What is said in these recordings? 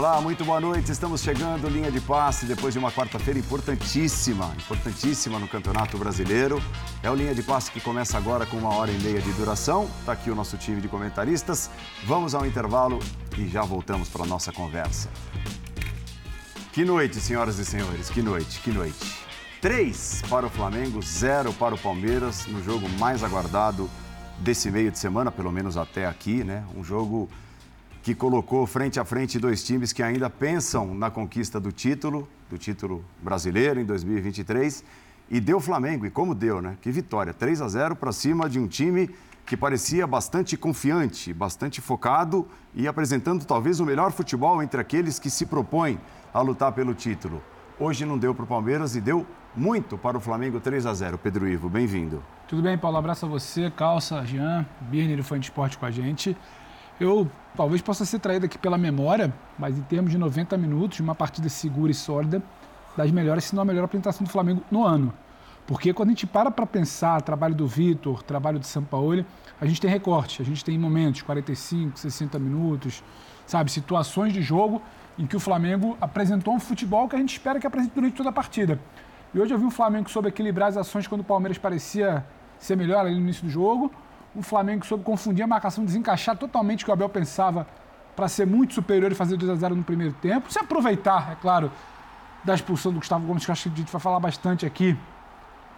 Olá, muito boa noite. Estamos chegando, linha de passe, depois de uma quarta-feira importantíssima, importantíssima no Campeonato Brasileiro. É o linha de passe que começa agora com uma hora e meia de duração. Está aqui o nosso time de comentaristas. Vamos ao intervalo e já voltamos para a nossa conversa. Que noite, senhoras e senhores, que noite, que noite. Três para o Flamengo, zero para o Palmeiras, no jogo mais aguardado desse meio de semana, pelo menos até aqui, né? Um jogo que colocou frente a frente dois times que ainda pensam na conquista do título, do título brasileiro em 2023, e deu Flamengo, e como deu, né? Que vitória, 3 a 0 para cima de um time que parecia bastante confiante, bastante focado e apresentando talvez o melhor futebol entre aqueles que se propõem a lutar pelo título. Hoje não deu para o Palmeiras e deu muito para o Flamengo 3 a 0 Pedro Ivo, bem-vindo. Tudo bem, Paulo? Abraço a você, Calça, Jean, Birner, fã de esporte com a gente. Eu talvez possa ser traído aqui pela memória, mas em termos de 90 minutos, uma partida segura e sólida, das melhores, se não a melhor apresentação do Flamengo no ano. Porque quando a gente para para pensar trabalho do Vitor, trabalho do Sampaoli, a gente tem recorte, a gente tem momentos, 45, 60 minutos, sabe, situações de jogo em que o Flamengo apresentou um futebol que a gente espera que apresente durante toda a partida. E hoje eu vi o Flamengo soube equilibrar as ações quando o Palmeiras parecia ser melhor ali no início do jogo, um Flamengo soube confundir a marcação, desencaixar totalmente o que o Abel pensava para ser muito superior e fazer 2 a 0 no primeiro tempo. Se aproveitar, é claro, da expulsão do Gustavo Gomes, que acho que a gente vai falar bastante aqui.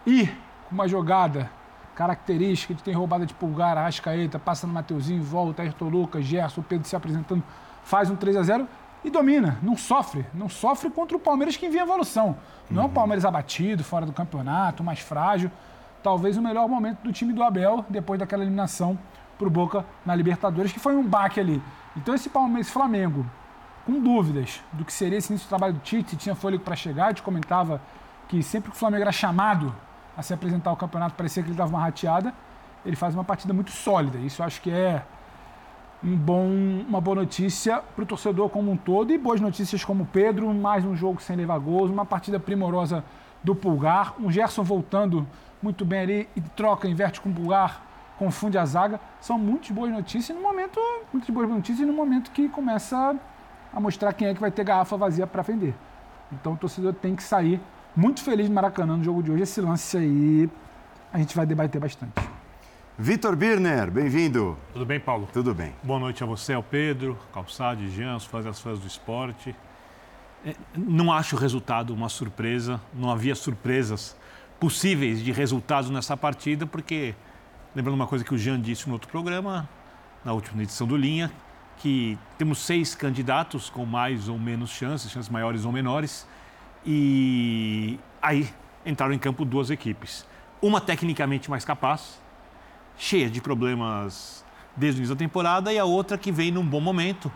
E com uma jogada característica de ter roubada de pulgar, Arrascaeta, passa no Mateuzinho, volta, Ayrton Lucas, Gerson, Pedro se apresentando, faz um 3 a 0 e domina, não sofre, não sofre contra o Palmeiras que envia evolução. Não é um uhum. Palmeiras abatido, fora do campeonato, mais frágil talvez o melhor momento do time do Abel depois daquela eliminação para o Boca na Libertadores, que foi um baque ali. Então esse Palmeiras Flamengo, com dúvidas do que seria esse início do trabalho do Tite, tinha fôlego para chegar, a gente comentava que sempre que o Flamengo era chamado a se apresentar ao campeonato, parecia que ele dava uma rateada, ele faz uma partida muito sólida. Isso acho que é um bom, uma boa notícia para o torcedor como um todo e boas notícias como o Pedro, mais um jogo sem levar gols, uma partida primorosa do Pulgar, um Gerson voltando muito bem ali e troca, inverte com o Pulgar, confunde a zaga. São muitas boas notícias no momento, muitas boas notícias no momento que começa a mostrar quem é que vai ter garrafa vazia para vender. Então o torcedor tem que sair muito feliz no Maracanã no jogo de hoje. Esse lance aí a gente vai debater bastante. Vitor Birner, bem-vindo. Tudo bem, Paulo? Tudo bem. Boa noite a você, ao Pedro, Calçade, Jean, os fãs e as fãs do esporte. É, não acho o resultado uma surpresa, não havia surpresas possíveis de resultados nessa partida, porque, lembrando uma coisa que o Jean disse no outro programa, na última edição do Linha, que temos seis candidatos com mais ou menos chances, chances maiores ou menores, e aí entraram em campo duas equipes. Uma tecnicamente mais capaz, cheia de problemas desde o início da temporada, e a outra que vem num bom momento,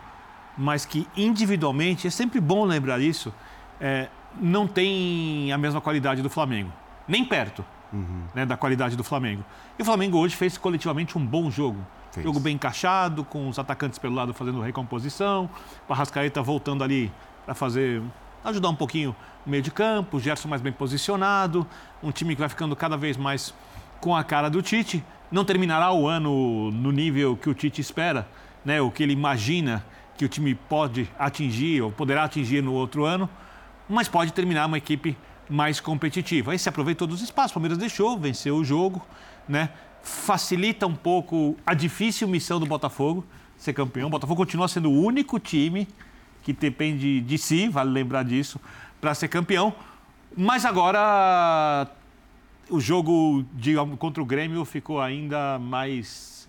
mas que individualmente, é sempre bom lembrar isso, é, não tem a mesma qualidade do Flamengo. Nem perto uhum. né, da qualidade do Flamengo. E o Flamengo hoje fez coletivamente um bom jogo. Fez. Jogo bem encaixado, com os atacantes pelo lado fazendo recomposição, o Arrascaeta voltando ali para fazer ajudar um pouquinho o meio de campo, o Gerson mais bem posicionado, um time que vai ficando cada vez mais com a cara do Tite. Não terminará o ano no nível que o Tite espera, né, o que ele imagina que o time pode atingir ou poderá atingir no outro ano, mas pode terminar uma equipe mais competitiva. Aí se aproveita todos os espaços. O Palmeiras deixou, venceu o jogo, né? Facilita um pouco a difícil missão do Botafogo ser campeão. O Botafogo continua sendo o único time que depende de si, vale lembrar disso, para ser campeão. Mas agora o jogo de, contra o Grêmio ficou ainda mais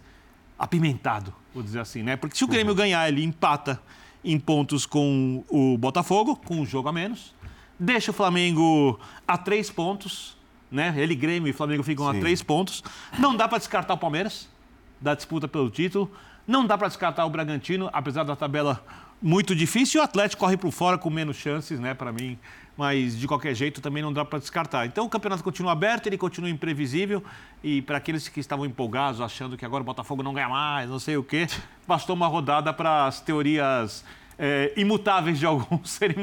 apimentado, vou dizer assim, né? Porque se o Grêmio uhum. ganhar, ele empata em pontos com o Botafogo, com um jogo a menos. Deixa o Flamengo a três pontos, né? Ele, Grêmio e Flamengo ficam Sim. a três pontos. Não dá para descartar o Palmeiras da disputa pelo título. Não dá para descartar o Bragantino, apesar da tabela muito difícil. O Atlético corre por fora com menos chances, né? Para mim, mas de qualquer jeito também não dá para descartar. Então o campeonato continua aberto, ele continua imprevisível e para aqueles que estavam empolgados, achando que agora o Botafogo não ganha mais, não sei o quê, bastou uma rodada para as teorias é, imutáveis de alguns serem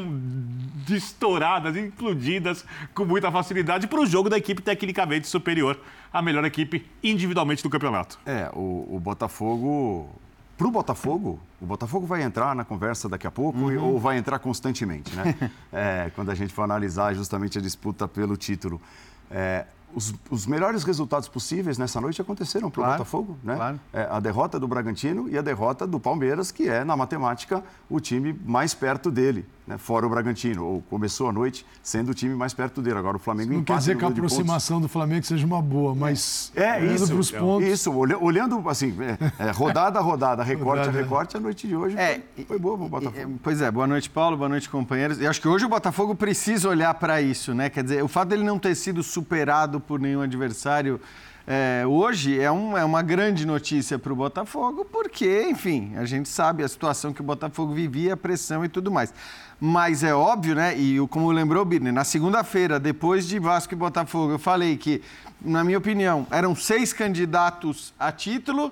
destouradas, implodidas com muita facilidade para o jogo da equipe tecnicamente superior à melhor equipe individualmente do campeonato. É, o, o Botafogo para o Botafogo, o Botafogo vai entrar na conversa daqui a pouco uhum. ou vai entrar constantemente, né? é, quando a gente for analisar justamente a disputa pelo título. É, os, os, melhores resultados possíveis nessa noite aconteceram para o claro, Botafogo, né? Claro. É, a derrota do Bragantino e a derrota do Palmeiras, que é, na matemática, o time mais perto dele né, fora o Bragantino, ou começou a noite sendo o time mais perto dele. Agora o Flamengo Não quer dizer que a aproximação do Flamengo seja uma boa, mas é, é isso, os pontos... isso, olhando assim, é, é, rodada a rodada, recorte a recorte, a noite de hoje é, foi, foi boa para o Botafogo. Pois é, boa noite, Paulo, boa noite, companheiros. E acho que hoje o Botafogo precisa olhar para isso, né? Quer dizer, o fato dele não ter sido superado por nenhum adversário é, hoje é, um, é, uma grande notícia para o Botafogo, porque, enfim, a gente sabe a situação que o Botafogo vivia, a pressão e tudo mais. Mas é óbvio, né? E como lembrou o Birner, na segunda-feira, depois de Vasco e Botafogo, eu falei que, na minha opinião, eram seis candidatos a título.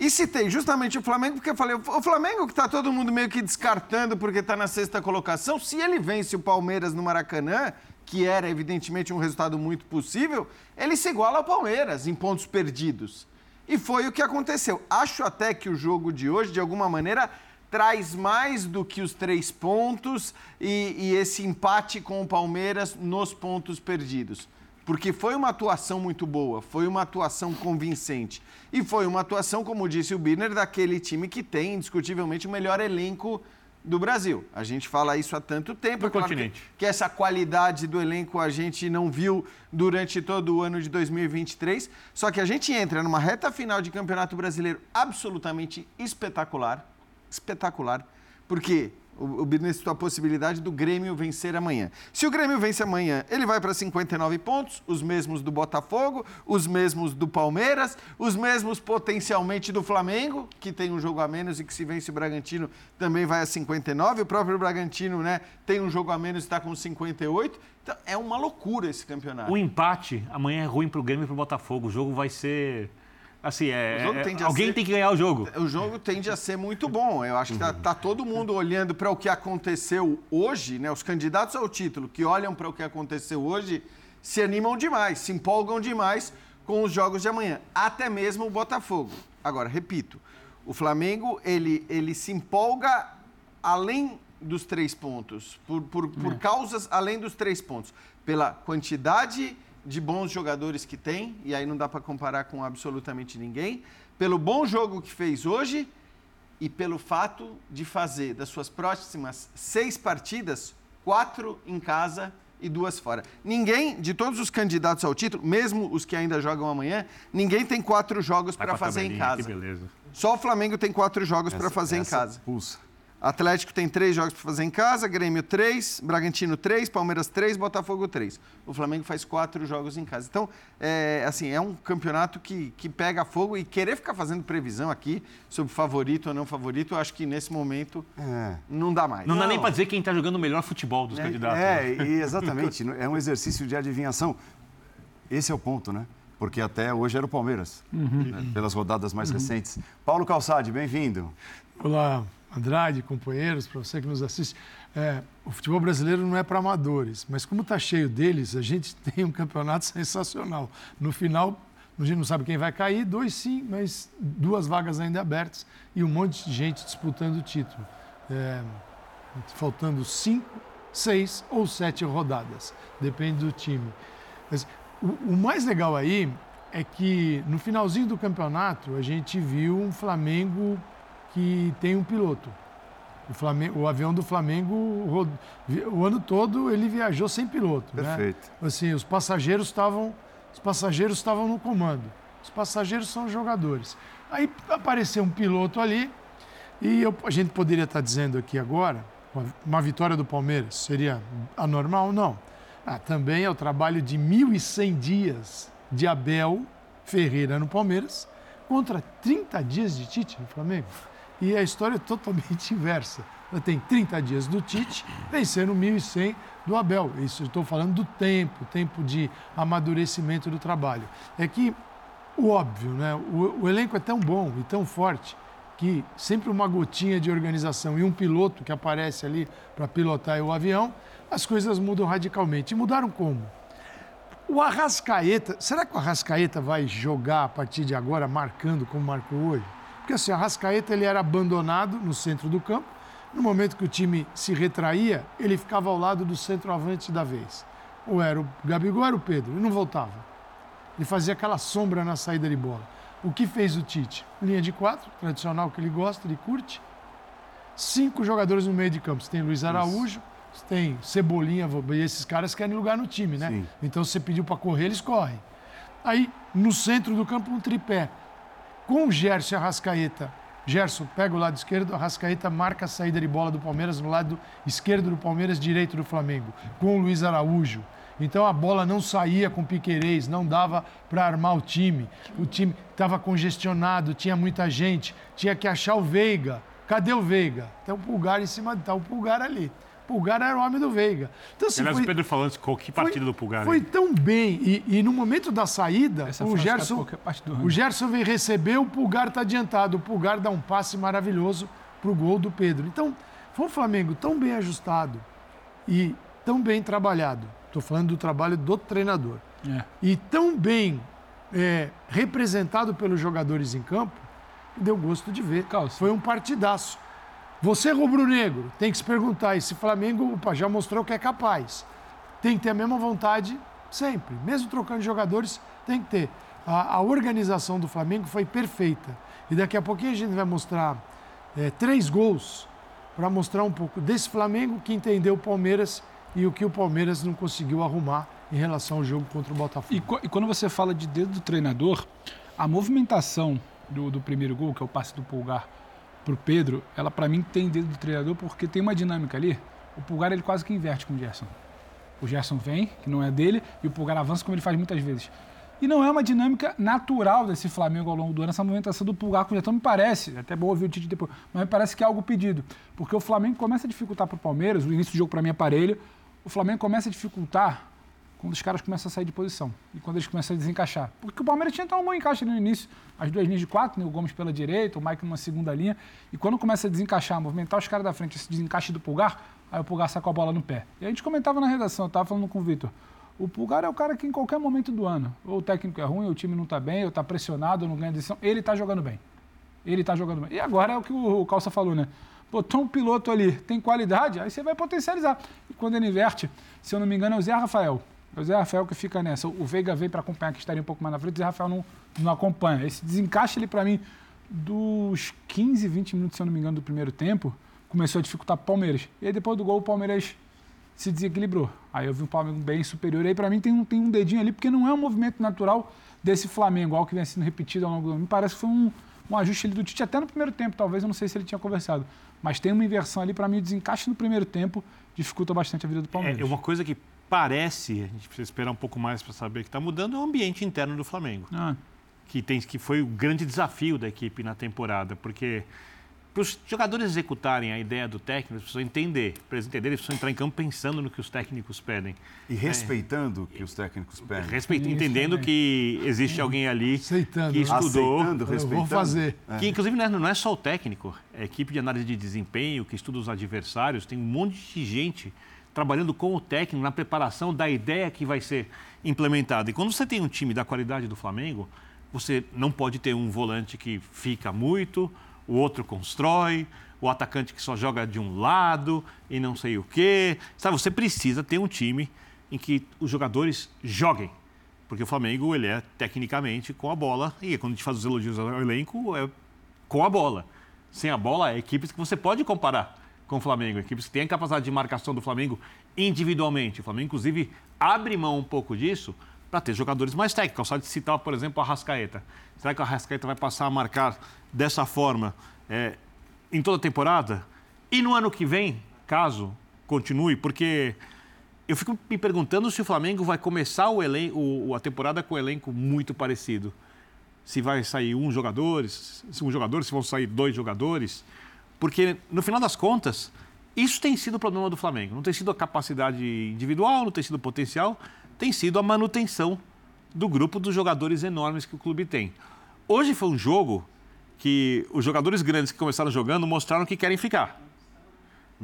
E citei justamente o Flamengo, porque eu falei, o Flamengo que está todo mundo meio que descartando porque está na sexta colocação, se ele vence o Palmeiras no Maracanã, que era evidentemente um resultado muito possível, ele se iguala ao Palmeiras em pontos perdidos. E foi o que aconteceu. Acho até que o jogo de hoje, de alguma maneira, traz mais do que os três pontos e, e esse empate com o Palmeiras nos pontos perdidos porque foi uma atuação muito boa, foi uma atuação convincente. E foi uma atuação, como disse o Birner, daquele time que tem indiscutivelmente o melhor elenco do Brasil. A gente fala isso há tanto tempo. Do é claro continente. Que, que, essa qualidade do elenco a gente não viu durante todo o ano de 2023. Só que a gente entra numa reta final de Campeonato Brasileiro absolutamente espetacular. Espetacular. Porque o, o a possibilidade do Grêmio vencer amanhã. Se o Grêmio vence amanhã, ele vai para 59 pontos, os mesmos do Botafogo, os mesmos do Palmeiras, os mesmos potencialmente do Flamengo, que tem um jogo a menos e que se vence o Bragantino também vai a 59. O próprio Bragantino né, tem um jogo a menos e está com 58. Então é uma loucura esse campeonato. O empate amanhã é ruim para o Grêmio e para o Botafogo. O jogo vai ser Assim, é, é alguém ser, tem que ganhar o jogo. O jogo tende a ser muito bom. Eu acho que tá, tá todo mundo olhando para o que aconteceu hoje, né? Os candidatos ao título que olham para o que aconteceu hoje se animam demais, se empolgam demais com os jogos de amanhã. Até mesmo o Botafogo. Agora, repito, o Flamengo ele, ele se empolga além dos três pontos, por, por, por é. causas além dos três pontos, pela quantidade de bons jogadores que tem, e aí não dá para comparar com absolutamente ninguém, pelo bom jogo que fez hoje e pelo fato de fazer das suas próximas seis partidas, quatro em casa e duas fora. Ninguém, de todos os candidatos ao título, mesmo os que ainda jogam amanhã, ninguém tem quatro jogos para fazer em casa. Só o Flamengo tem quatro jogos para fazer em casa. Pulsa. Atlético tem três jogos para fazer em casa, Grêmio três, Bragantino três, Palmeiras três, Botafogo três. O Flamengo faz quatro jogos em casa. Então, é, assim, é um campeonato que, que pega fogo e querer ficar fazendo previsão aqui sobre favorito ou não favorito, eu acho que nesse momento é. não dá mais. Não, não. dá nem para dizer quem está jogando o melhor futebol dos é, candidatos. É, né? exatamente. é um exercício de adivinhação. Esse é o ponto, né? porque até hoje era o Palmeiras, uhum. né? pelas rodadas mais uhum. recentes. Paulo Calçade, bem-vindo. Olá, Andrade, companheiros, para você que nos assiste. É, o futebol brasileiro não é para amadores, mas como está cheio deles, a gente tem um campeonato sensacional. No final, a gente não sabe quem vai cair, dois sim, mas duas vagas ainda abertas e um monte de gente disputando o título. É, faltando cinco, seis ou sete rodadas, depende do time. Mas, o, o mais legal aí é que no finalzinho do campeonato a gente viu um Flamengo que tem um piloto. O, Flamengo, o avião do Flamengo, o, ano todo, ele viajou sem piloto. Né? Perfeito. Né? Assim, os passageiros estavam os passageiros estavam no comando. Os passageiros são os jogadores. Aí apareceu um piloto ali e eu, a gente poderia estar dizendo aqui agora, uma, uma vitória do Palmeiras seria anormal? Não. Ah, também é o trabalho de 1.100 dias de Abel Ferreira no Palmeiras contra 30 dias de Tite no Flamengo. E a história é totalmente inversa. Tem 30 dias do Tite, vencendo 1.100 do Abel. Isso estou falando do tempo, tempo de amadurecimento do trabalho. É que o óbvio, né? O, o elenco é tão bom e tão forte que sempre uma gotinha de organização e um piloto que aparece ali para pilotar o avião, as coisas mudam radicalmente. E mudaram como? O Arrascaeta, será que o Arrascaeta vai jogar a partir de agora marcando como marcou hoje? Porque assim, a Rascaeta ele era abandonado no centro do campo. No momento que o time se retraía, ele ficava ao lado do centroavante da vez. Ou era o Gabigol ou era o Pedro, ele não voltava. Ele fazia aquela sombra na saída de bola. O que fez o Tite? Linha de quatro, tradicional que ele gosta, ele curte. Cinco jogadores no meio de campo. Você tem Luiz Araújo, você tem Cebolinha, e esses caras querem lugar no time, né? Sim. Então você pediu para correr, eles correm. Aí, no centro do campo, um tripé. Com o Gerson e a Rascaeta. Gerson pega o lado esquerdo, a Rascaeta marca a saída de bola do Palmeiras no lado esquerdo do Palmeiras, direito do Flamengo. Com o Luiz Araújo. Então a bola não saía com Piquerez, não dava para armar o time. O time estava congestionado, tinha muita gente, tinha que achar o Veiga. Cadê o Veiga? Tem o Pulgar em cima, tá o Pulgar ali. Pulgar era o homem do Veiga. Então, assim, Aliás, foi, o Pedro falando qual que partida foi, do Pulgar. Foi hein? tão bem. E, e no momento da saída, Essa o Gerson, o Gerson vem receber, o Pulgar está adiantado. O Pulgar dá um passe maravilhoso para o gol do Pedro. Então, foi um Flamengo tão bem ajustado e tão bem trabalhado. Estou falando do trabalho do treinador. É. E tão bem é, representado pelos jogadores em campo, que deu gosto de ver. Calça. Foi um partidaço. Você, rubro-negro, tem que se perguntar: esse Flamengo já mostrou que é capaz. Tem que ter a mesma vontade sempre. Mesmo trocando jogadores, tem que ter. A, a organização do Flamengo foi perfeita. E daqui a pouquinho a gente vai mostrar é, três gols para mostrar um pouco desse Flamengo que entendeu o Palmeiras e o que o Palmeiras não conseguiu arrumar em relação ao jogo contra o Botafogo. E, e quando você fala de dedo do treinador, a movimentação do, do primeiro gol, que é o passe do Pulgar pro Pedro, ela para mim tem dedo do treinador porque tem uma dinâmica ali. O Pulgar ele quase que inverte com o Gerson. O Gerson vem, que não é dele, e o Pulgar avança como ele faz muitas vezes. E não é uma dinâmica natural desse Flamengo ao longo do ano, essa movimentação do Pulgar com o Gerson. Me parece, até bom ouvir o Tite depois, mas me parece que é algo pedido. Porque o Flamengo começa a dificultar pro Palmeiras, o início do jogo para mim é parelho, o Flamengo começa a dificultar quando os caras começam a sair de posição e quando eles começam a desencaixar. Porque o Palmeiras tinha então um bom encaixe no início, as duas linhas de quatro, né, o Gomes pela direita, o Mike numa segunda linha, e quando começa a desencaixar, movimentar os caras da frente, esse desencaixe do Pulgar, aí o Pulgar saca a bola no pé. E a gente comentava na redação, eu estava falando com o Vitor, o Pulgar é o cara que em qualquer momento do ano, ou o técnico é ruim, ou o time não está bem, ou está pressionado, ou não ganha decisão, ele está jogando bem. Ele está jogando bem. E agora é o que o Calça falou, né? Botou um piloto ali, tem qualidade, aí você vai potencializar. E quando ele inverte, se eu não me engano, é o Zé Rafael. É o Zé Rafael que fica nessa. O Veiga veio para acompanhar, que estaria um pouco mais na frente, o Zé Rafael não, não acompanha. Esse desencaixe ali, para mim, dos 15, 20 minutos, se eu não me engano, do primeiro tempo, começou a dificultar o Palmeiras. E aí depois do gol, o Palmeiras se desequilibrou. Aí eu vi um Flamengo bem superior. Aí para mim tem um, tem um dedinho ali, porque não é um movimento natural desse Flamengo, algo que vem sendo repetido ao longo do ano. Me parece que foi um, um ajuste ali do Tite até no primeiro tempo, talvez, eu não sei se ele tinha conversado. Mas tem uma inversão ali, para mim, o desencaixe no primeiro tempo dificulta bastante a vida do Palmeiras. É uma coisa que parece, a gente precisa esperar um pouco mais para saber que está mudando, é o ambiente interno do Flamengo. Ah, que, tem, que foi o grande desafio da equipe na temporada, porque para os jogadores executarem a ideia do técnico, eles precisam entender. Para eles entenderem, eles precisam entrar em campo pensando no que os técnicos pedem. E respeitando o que os técnicos pedem. Respeito, entendendo também. que existe alguém ali Aceitando, que né? estudou. Aceitando, Eu respeitando. vou fazer. Que inclusive não é, não é só o técnico, é a equipe de análise de desempenho, que estuda os adversários, tem um monte de gente trabalhando com o técnico na preparação da ideia que vai ser implementada. E quando você tem um time da qualidade do Flamengo, você não pode ter um volante que fica muito, o outro constrói, o atacante que só joga de um lado e não sei o quê. Sabe, você precisa ter um time em que os jogadores joguem. Porque o Flamengo, ele é tecnicamente com a bola, e quando a gente faz os elogios ao elenco, é com a bola. Sem a bola, é equipes que você pode comparar com o Flamengo, equipes que têm capacidade de marcação do Flamengo individualmente. O Flamengo, inclusive, abre mão um pouco disso para ter jogadores mais técnicos. Só de citar, por exemplo, a Rascaeta. Será que a Rascaeta vai passar a marcar dessa forma é, em toda a temporada? E no ano que vem, caso continue, porque eu fico me perguntando se o Flamengo vai começar o o, a temporada com o elenco muito parecido. Se vai sair um jogador, se um jogador, se vão sair dois jogadores. Porque, no final das contas, isso tem sido o problema do Flamengo. Não tem sido a capacidade individual, não tem sido o potencial, tem sido a manutenção do grupo dos jogadores enormes que o clube tem. Hoje foi um jogo que os jogadores grandes que começaram jogando mostraram que querem ficar.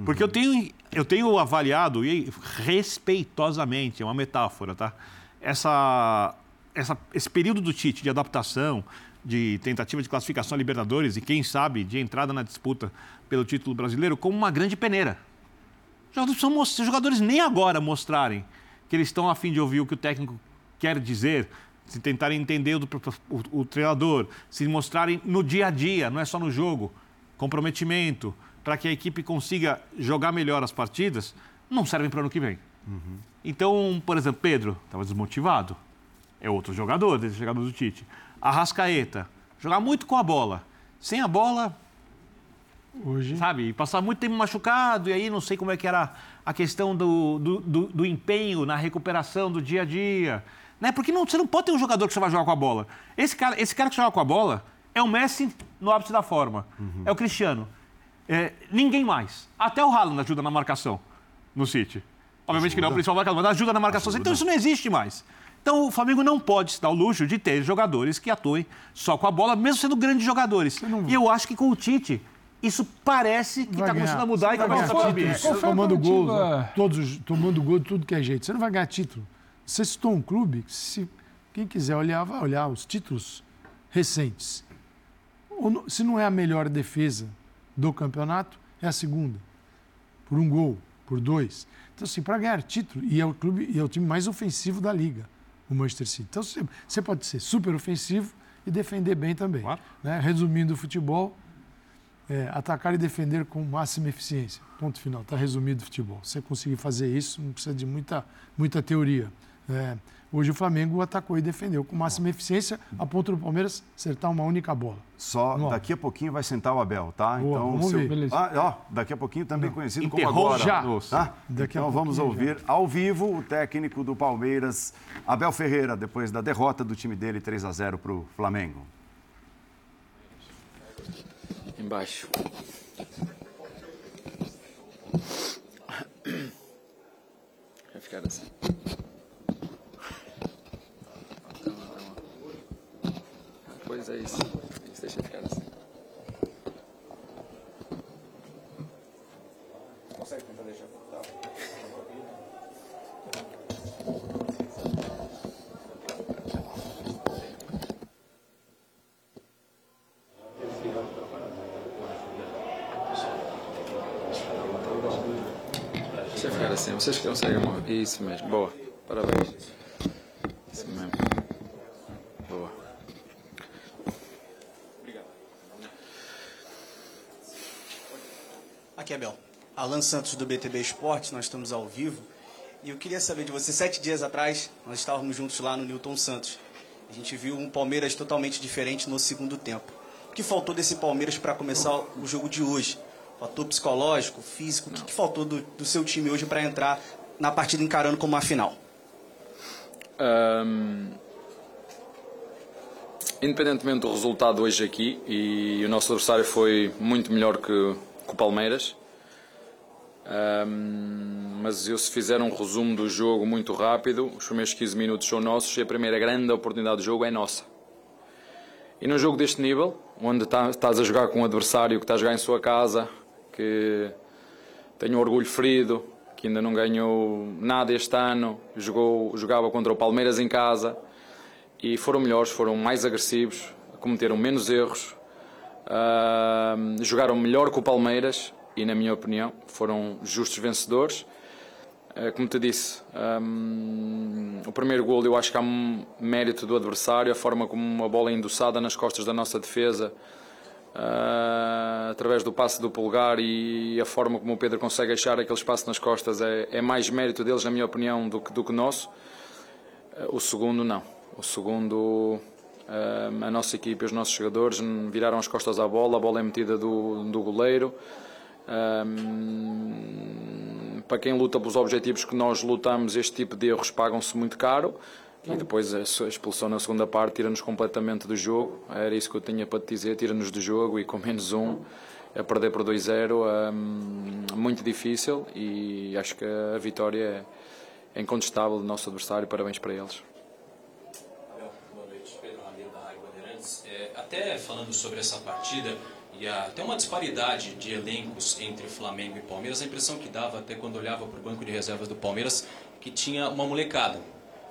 Porque eu tenho, eu tenho avaliado, e respeitosamente, é uma metáfora, tá? Essa, essa, esse período do Tite de adaptação, de tentativa de classificação a Libertadores e, quem sabe, de entrada na disputa pelo título brasileiro como uma grande peneira. Se os jogadores nem agora mostrarem que eles estão a fim de ouvir o que o técnico quer dizer, se tentarem entender o, o, o treinador, se mostrarem no dia a dia, não é só no jogo, comprometimento, para que a equipe consiga jogar melhor as partidas, não servem para o ano que vem. Uhum. Então, por exemplo, Pedro estava desmotivado. É outro jogador, desde chegada do Tite. Arrascaeta, jogar muito com a bola. Sem a bola, Hoje... sabe? Passar muito tempo machucado, e aí não sei como é que era a questão do, do, do, do empenho na recuperação do dia a dia. Né? Porque não, você não pode ter um jogador que você vai jogar com a bola. Esse cara, esse cara que joga com a bola é o Messi no ápice da forma. Uhum. É o Cristiano. É, ninguém mais. Até o Haaland ajuda na marcação no City. Obviamente ajuda. que não é o principal marcador, mas ajuda na marcação. Ajuda. Então isso não existe mais. Então o Flamengo não pode se dar o luxo de ter jogadores que atuem só com a bola, mesmo sendo grandes jogadores. Não... E eu acho que com o Tite isso parece que está começando a mudar e que vai voltar Tomando gol, todos tomando gol de tudo que é jeito. Você não vai ganhar título. Você citou um clube, se quem quiser olhar, vai olhar os títulos recentes. Se não é a melhor defesa do campeonato, é a segunda. Por um gol, por dois. Então, assim, para ganhar título, e é o clube, e é o time mais ofensivo da liga o Manchester City. Então você pode ser super ofensivo e defender bem também. Claro. Né? Resumindo o futebol, é, atacar e defender com máxima eficiência. Ponto final. Está resumido o futebol. Você conseguir fazer isso, não precisa de muita, muita teoria. É, hoje o Flamengo atacou e defendeu com máxima eficiência, a ponto do Palmeiras acertar uma única bola. Só daqui a pouquinho vai sentar o Abel, tá? Boa, então, vamos seu... ver. Ah, ó, daqui a pouquinho também Não. conhecido Enterrou como agora. Já. Tá? Daqui então vamos ouvir já. ao vivo o técnico do Palmeiras, Abel Ferreira, depois da derrota do time dele 3 a 0 para o Flamengo. Embaixo. Vai ficar assim. Pois é isso. Isso deixa ficar assim. Consegue tentar deixar tá. Deixa ficar assim, vocês conseguem. Isso mesmo, boa. Parabéns. Isso mesmo. Aqui é Bel. Alan Santos do BTB Esportes, nós estamos ao vivo. E eu queria saber de você, sete dias atrás, nós estávamos juntos lá no Newton Santos. A gente viu um Palmeiras totalmente diferente no segundo tempo. O que faltou desse Palmeiras para começar o jogo de hoje? Fator psicológico, físico? O que, que faltou do, do, seu time hoje para entrar na partida encarando como uma final? Um, independentemente do resultado hoje aqui, e o nosso adversário foi muito melhor que com o Palmeiras. Um, mas eu se fizer um resumo do jogo muito rápido, os primeiros 15 minutos são nossos e a primeira grande oportunidade do jogo é nossa. E num jogo deste nível, onde tá, estás a jogar com um adversário que está a jogar em sua casa, que tem um orgulho ferido, que ainda não ganhou nada este ano, jogou, jogava contra o Palmeiras em casa e foram melhores, foram mais agressivos, cometeram menos erros, Uh, jogaram melhor que o Palmeiras e, na minha opinião, foram justos vencedores. Uh, como te disse, um, o primeiro gol eu acho que há um mérito do adversário, a forma como uma bola é endossada nas costas da nossa defesa, uh, através do passe do pulgar e a forma como o Pedro consegue achar aquele espaço nas costas é, é mais mérito deles, na minha opinião, do que, do que nosso. o segundo, não. O segundo a nossa equipe os nossos jogadores viraram as costas à bola, a bola é metida do, do goleiro. Um, para quem luta pelos objetivos que nós lutamos, este tipo de erros pagam-se muito caro. E depois a expulsão na segunda parte tira-nos completamente do jogo. Era isso que eu tinha para te dizer: tira-nos do jogo e com menos um, a perder por 2-0, um, muito difícil. E acho que a vitória é incontestável do nosso adversário. Parabéns para eles. até falando sobre essa partida, e até uma disparidade de elencos entre Flamengo e Palmeiras, a impressão que dava até quando olhava para o banco de reservas do Palmeiras, que tinha uma molecada.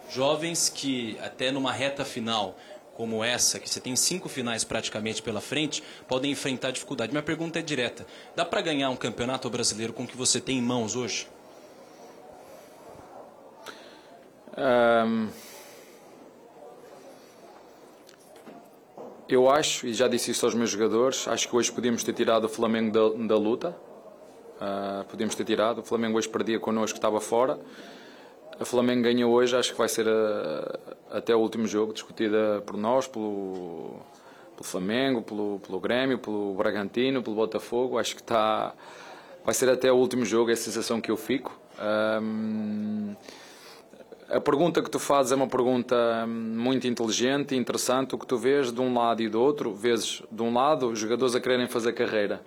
Jovens que até numa reta final, como essa, que você tem cinco finais praticamente pela frente, podem enfrentar dificuldade. Minha pergunta é direta: dá para ganhar um campeonato brasileiro com o que você tem em mãos hoje? Um, eu acho, e já disse isso aos meus jogadores, acho que hoje podíamos ter tirado o Flamengo da, da luta. Uh, podíamos ter tirado. O Flamengo hoje perdia connosco, estava fora. O Flamengo ganhou hoje, acho que vai ser uh, até o último jogo, discutida por nós, pelo, pelo Flamengo, pelo, pelo Grêmio, pelo Bragantino, pelo Botafogo. Acho que está. Vai ser até o último jogo, é a sensação que eu fico. Um, a pergunta que tu fazes é uma pergunta muito inteligente e interessante. O que tu vês de um lado e do outro, vezes de um lado os jogadores a quererem fazer carreira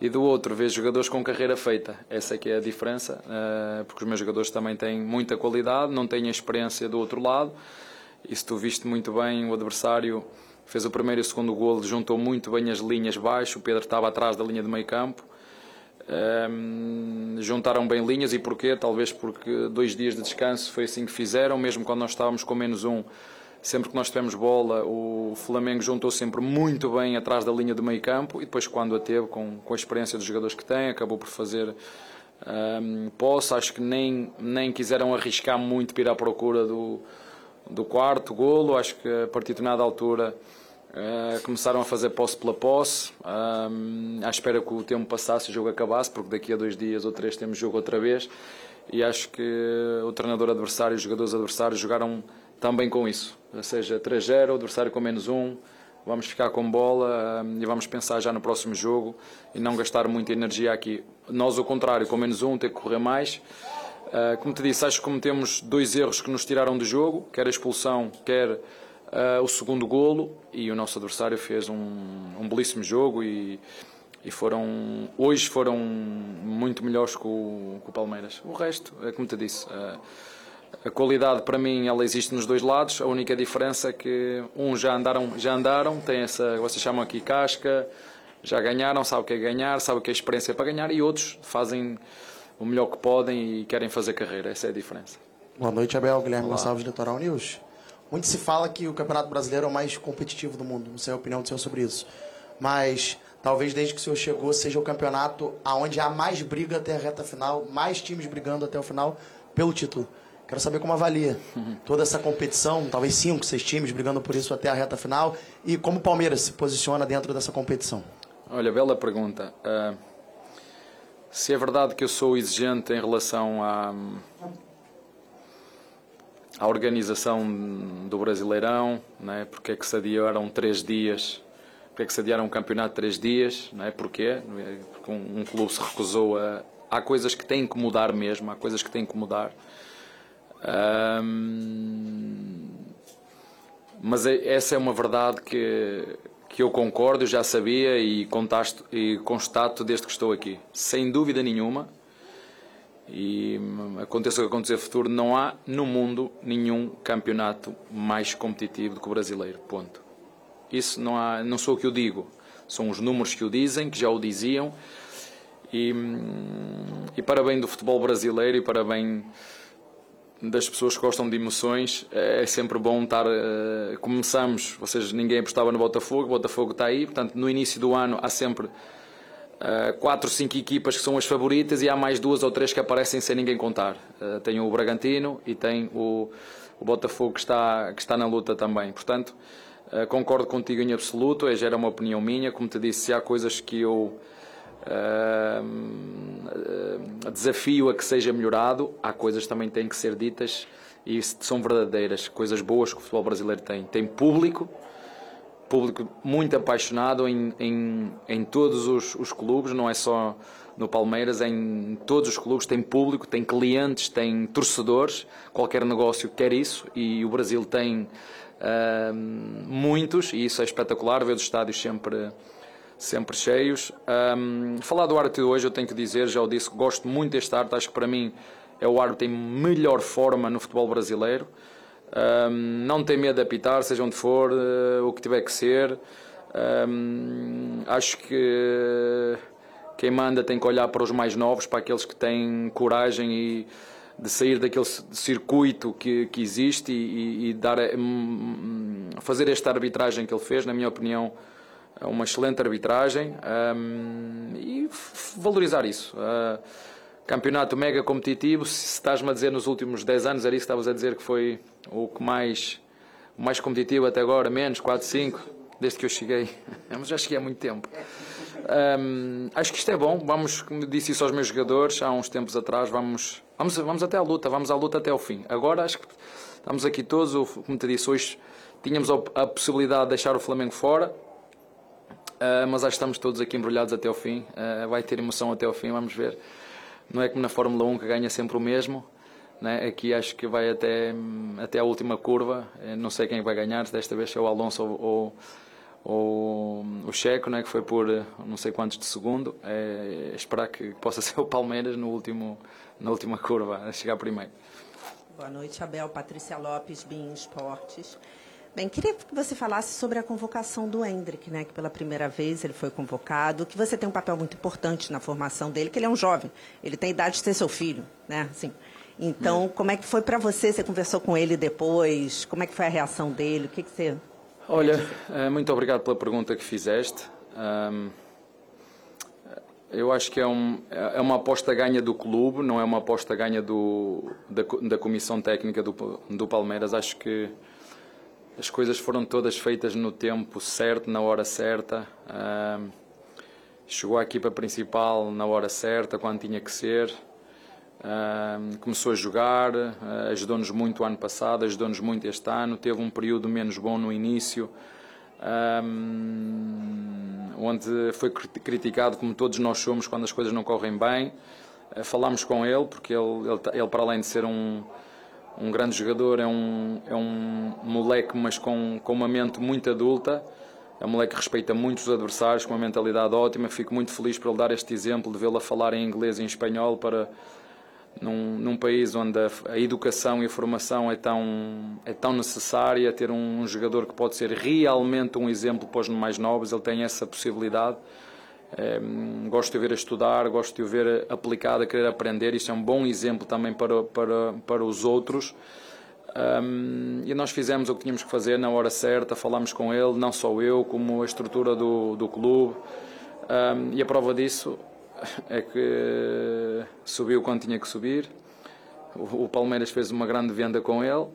e do outro vês jogadores com carreira feita. Essa é que é a diferença, eh, porque os meus jogadores também têm muita qualidade, não têm a experiência do outro lado. E se tu viste muito bem, o adversário fez o primeiro e o segundo golo, juntou muito bem as linhas baixo, o Pedro estava atrás da linha de meio campo um, juntaram bem linhas e porquê? Talvez porque dois dias de descanso foi assim que fizeram, mesmo quando nós estávamos com menos um. Sempre que nós tivemos bola, o Flamengo juntou sempre muito bem atrás da linha de meio campo e depois, quando a teve, com, com a experiência dos jogadores que tem, acabou por fazer um, posse. Acho que nem, nem quiseram arriscar muito para ir à procura do, do quarto golo. Acho que a partir de nada altura Uh, começaram a fazer posse pela posse, uh, à espera que o tempo passasse e o jogo acabasse, porque daqui a dois dias ou três temos jogo outra vez. E acho que o treinador adversário e os jogadores adversários jogaram também com isso. Ou seja, 3-0, o adversário com menos um, vamos ficar com bola uh, e vamos pensar já no próximo jogo e não gastar muita energia aqui. Nós, ao contrário, com menos um, ter que correr mais. Ah, como te disse, acho que cometemos dois erros que nos tiraram do jogo, quer a expulsão, quer uh, o segundo golo e o nosso adversário fez um, um belíssimo jogo e, e foram hoje foram muito melhores que o, que o Palmeiras. O resto, é como te disse, uh, a qualidade para mim ela existe nos dois lados. A única diferença é que uns já andaram, já andaram, tem essa, vocês chamam aqui casca, já ganharam, sabem o que é ganhar, sabem o que é experiência para ganhar e outros fazem o melhor que podem e querem fazer carreira. Essa é a diferença. Boa noite, Abel. Guilherme Gonçalves, Litoral News. Muito se fala que o Campeonato Brasileiro é o mais competitivo do mundo. Não sei a opinião do senhor sobre isso. Mas talvez desde que o senhor chegou seja o campeonato aonde há mais briga até a reta final, mais times brigando até o final pelo título. Quero saber como avalia toda essa competição, talvez cinco, seis times brigando por isso até a reta final, e como o Palmeiras se posiciona dentro dessa competição. Olha, bela pergunta. Uh, se é verdade que eu sou exigente em relação a, a organização do Brasileirão, né? porque é que se adiaram três dias, porque é que se adiaram um campeonato três dias, né? porquê? Porque um, um clube se recusou a... Há coisas que têm que mudar mesmo, há coisas que têm que mudar. mas é, essa é uma verdade que, que eu concordo, já sabia e, contasto, e constato desde que estou aqui. Sem dúvida nenhuma, e hum, aconteça o que acontecer no futuro, não há no mundo nenhum campeonato mais competitivo do que o brasileiro. Ponto. Isso não, há, não sou o que eu digo, são os números que o dizem, que já o diziam. E, hum, e para bem do futebol brasileiro e para bem das pessoas que gostam de emoções, é sempre bom estar. Uh, começamos, vocês ninguém apostava no Botafogo, o Botafogo está aí, portanto, no início do ano há sempre quatro, cinco equipas que são as favoritas e há mais duas ou três que aparecem sem ninguém contar. Uh, tem o Bragantino e tem o, o, Botafogo que está, que está na luta também. Portanto, uh, concordo contigo em absoluto, é, já era uma opinião minha. Como te disse, se há coisas que eu desafio a que seja melhorado, há coisas que também têm que ser ditas e são verdadeiras, coisas boas que o futebol brasileiro tem. Tem público, público muito apaixonado em, em, em todos os, os, clubes, não é só no Palmeiras, em todos os clubes tem público, tem clientes, tem torcedores, qualquer negócio quer isso e o Brasil tem uh, muitos e isso é espetacular, ver os estádios sempre, sempre cheios. Um, falar do árbitro de hoje, eu tenho que dizer, já o disse, gosto muito deste árbitro, acho que para mim é o árbitro em melhor forma no futebol brasileiro. Um, não tem medo de apitar, seja onde for, uh, o que tiver que ser. Um, acho que quem manda tem que olhar para os mais novos, para aqueles que têm coragem e de sair daquele circuito que, que existe e, e dar, um, fazer esta arbitragem que ele fez, na minha opinião, é uma excelente arbitragem e valorizar isso. Uh, campeonato mega competitivo, se estás-me a dizer nos últimos 10 anos, era isso que estavas a dizer que foi o que mais, o mais competitivo até agora, menos 4, 5, desde que eu cheguei. Mas já cheguei há muito tempo. Um, acho que isto é bom. Vamos, como disse isso aos meus jogadores há uns tempos atrás, vamos, vamos, vamos até à luta, vamos à luta até ao fim. Agora acho que estamos aqui todos, como te disse, hoje tínhamos a, possibilidade de deixar o Flamengo fora, uh, mas acho que estamos todos aqui embrulhados até ao fim. Uh, vai ter emoção até ao fim, vamos ver. Não é como na Fórmula 1 que ganha sempre o mesmo. Né? Aqui acho que vai até, até a última curva. Eu não sei quem vai ganhar, desta vez é o Alonso ou, ou ou o Checo, né, que foi por eh, não sei quantos de segundo, é, esperar que possa ser o Palmeiras no último, na última curva, a chegar primeiro. Boa noite, Abel. Patrícia Lopes, BIM Esportes. Bem, queria que você falasse sobre a convocação do Hendrick, né, que pela primeira vez ele foi convocado, que você tem um papel muito importante na formação dele, que ele é um jovem, ele tem idade de ser seu filho, né, assim. Então, é. como é que foi para você? Você conversou com ele depois? Como é que foi a reação dele? O que, que você Olha, eh, muito obrigado pela pergunta que fizeste. Eu acho que é, um, é uma aposta ganha do clube, não é uma aposta ganha do, da, da comissão técnica do, do Palmeiras. Acho que as coisas foram todas feitas no tempo certo, na hora certa. chegou à equipa principal na hora certa, quando tinha que ser. Uh, começou a jogar, uh, ajudou-nos muito o ano passado, ajudou-nos muito este ano. Teve um período menos bom no início, onde foi criticado, como todos nós somos, quando as coisas não correm bem. Uh, falámos com ele, porque ele, ele, ele, para além de ser um, um grande jogador, é um, é um moleque, mas com, com uma mente muito adulta. É um moleque que respeita muito os adversários, com uma mentalidade ótima. Fico muito feliz por ele dar este exemplo, de vê-lo a falar em inglês e em espanhol para num, num país onde a, a, educação e a formação é tão, é tão necessária, ter um, um, jogador que pode ser realmente um exemplo para os mais novos, ele tem essa possibilidade. É, gosto de o ver a estudar, gosto de o ver aplicado, a querer aprender. Isso é um bom exemplo também para, para, para os outros. Um, e nós fizemos o que tínhamos que fazer na hora certa, falámos com ele, não só eu, como a estrutura do, do clube. Um, e a prova disso é que subiu quando tinha que subir. O Palmeiras fez uma grande venda com ele.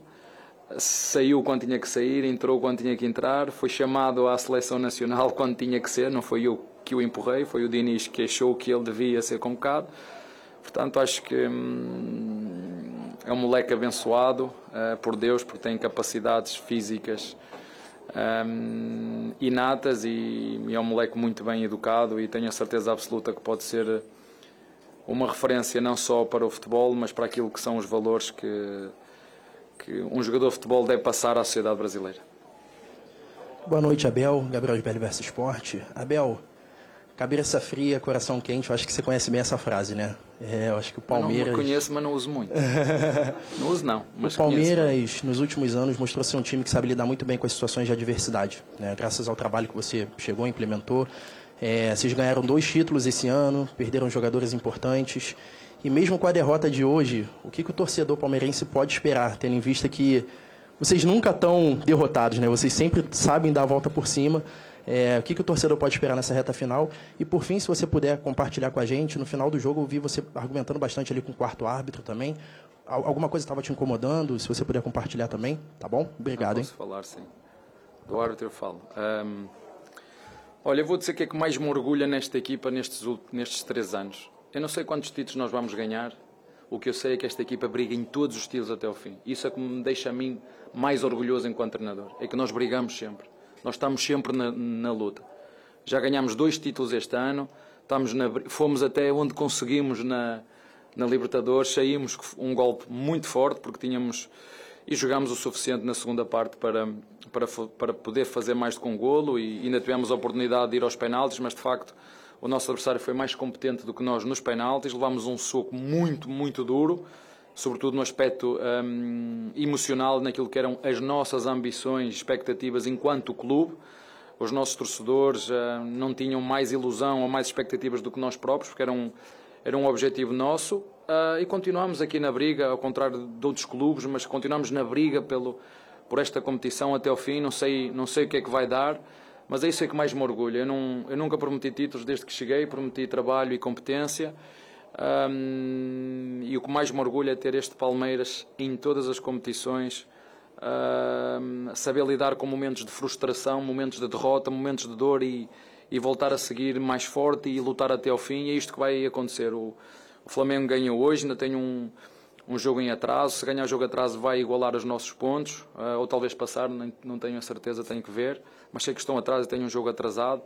Saiu quando tinha que sair, entrou quando tinha que entrar, foi chamado à seleção nacional quando tinha que ser, não foi eu que o empurrei, foi o Diniz que achou que ele devia ser convocado. Portanto, acho que hum, é um moleque abençoado uh, por Deus, porque tem capacidades físicas um, inatas e, e é um moleque muito bem educado e tenho a certeza absoluta que pode ser uma referência não só para o futebol, mas para aquilo que são os valores que, que um jogador de futebol deve passar à sociedade brasileira. Boa noite, Abel. Gabriel de Verso Esporte. Abel, Cabeça fria, coração quente, eu acho que você conhece bem essa frase, né? É, eu acho que o Palmeiras. Eu não conheço, mas não uso muito. não uso, não. o Palmeiras, conheço. nos últimos anos, mostrou ser um time que sabe lidar muito bem com as situações de adversidade. Né? Graças ao trabalho que você chegou, implementou. É, vocês ganharam dois títulos esse ano, perderam jogadores importantes. E mesmo com a derrota de hoje, o que, que o torcedor palmeirense pode esperar, tendo em vista que vocês nunca estão derrotados, né? Vocês sempre sabem dar a volta por cima. É, o que, que o torcedor pode esperar nessa reta final? E por fim, se você puder compartilhar com a gente, no final do jogo eu vi você argumentando bastante ali com o quarto árbitro também. Alguma coisa estava te incomodando? Se você puder compartilhar também, tá bom? Obrigado, hein? Posso falar, sim. Do árbitro eu falo. Um, olha, eu vou dizer que é que mais me orgulha nesta equipa nestes, nestes três anos. Eu não sei quantos títulos nós vamos ganhar. O que eu sei é que esta equipa briga em todos os estilos até ao fim. Isso é que me deixa a mim mais orgulhoso enquanto treinador. É que nós brigamos sempre. Nós estamos sempre na, na luta. Já ganhamos dois títulos este ano, estamos na, fomos até onde conseguimos na, na Libertadores, saímos um golpe muito forte porque tínhamos e jogámos o suficiente na segunda parte para, para, para poder fazer mais do que um golo e ainda tivemos a oportunidade de ir aos penaltis, mas de facto o nosso adversário foi mais competente do que nós nos penaltis, levámos um soco muito, muito duro sobretudo no aspecto um, emocional, naquilo que eram as nossas ambições, expectativas enquanto clube. Os nossos torcedores uh, não tinham mais ilusão ou mais expectativas do que nós próprios, porque era um, era um objetivo nosso. Uh, e continuamos aqui na briga, ao contrário de outros clubes, mas continuamos na briga pelo, por esta competição até ao fim. Não sei, não sei o que é que vai dar, mas é isso é que mais me orgulha. Eu, não, eu nunca prometi títulos desde que cheguei, prometi trabalho e competência. Um, e o que mais me orgulha é ter este Palmeiras em todas as competições, um, saber lidar com momentos de frustração, momentos de derrota, momentos de dor e, e, voltar a seguir mais forte e lutar até ao fim. E é isto que vai acontecer. O, o Flamengo ganhou hoje, ainda tem um, um jogo em atraso. Se ganhar o jogo atraso, vai igualar os nossos pontos, uh, ou talvez passar, nem, não tenho a certeza, tenho que ver. Mas sei que estão atrás e tenho um jogo atrasado.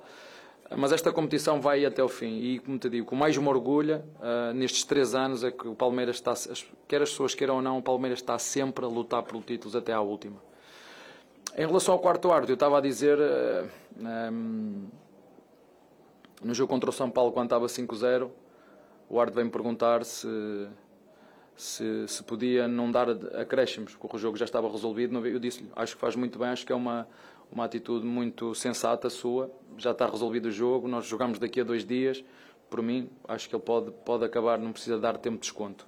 Mas esta competição vai até o fim e, como te digo, o mais me orgulha uh, nestes três anos é que o Palmeiras está, quer as pessoas queiram ou não, o Palmeiras está sempre a lutar por títulos até à última. Em relação ao quarto árbitro, eu estava a dizer uh, ah, um, no jogo contra o São Paulo, quando estava 5-0, o árbitro veio-me perguntar se, se, se, podia não dar acréscimos, porque o jogo já estava resolvido. Eu disse-lhe, acho que faz muito bem, acho que é uma uma atitude muito sensata sua. Já está resolvido o jogo, nós jogamos daqui a dois dias. Por mim, acho que ele pode, pode acabar, não precisa dar tempo de desconto.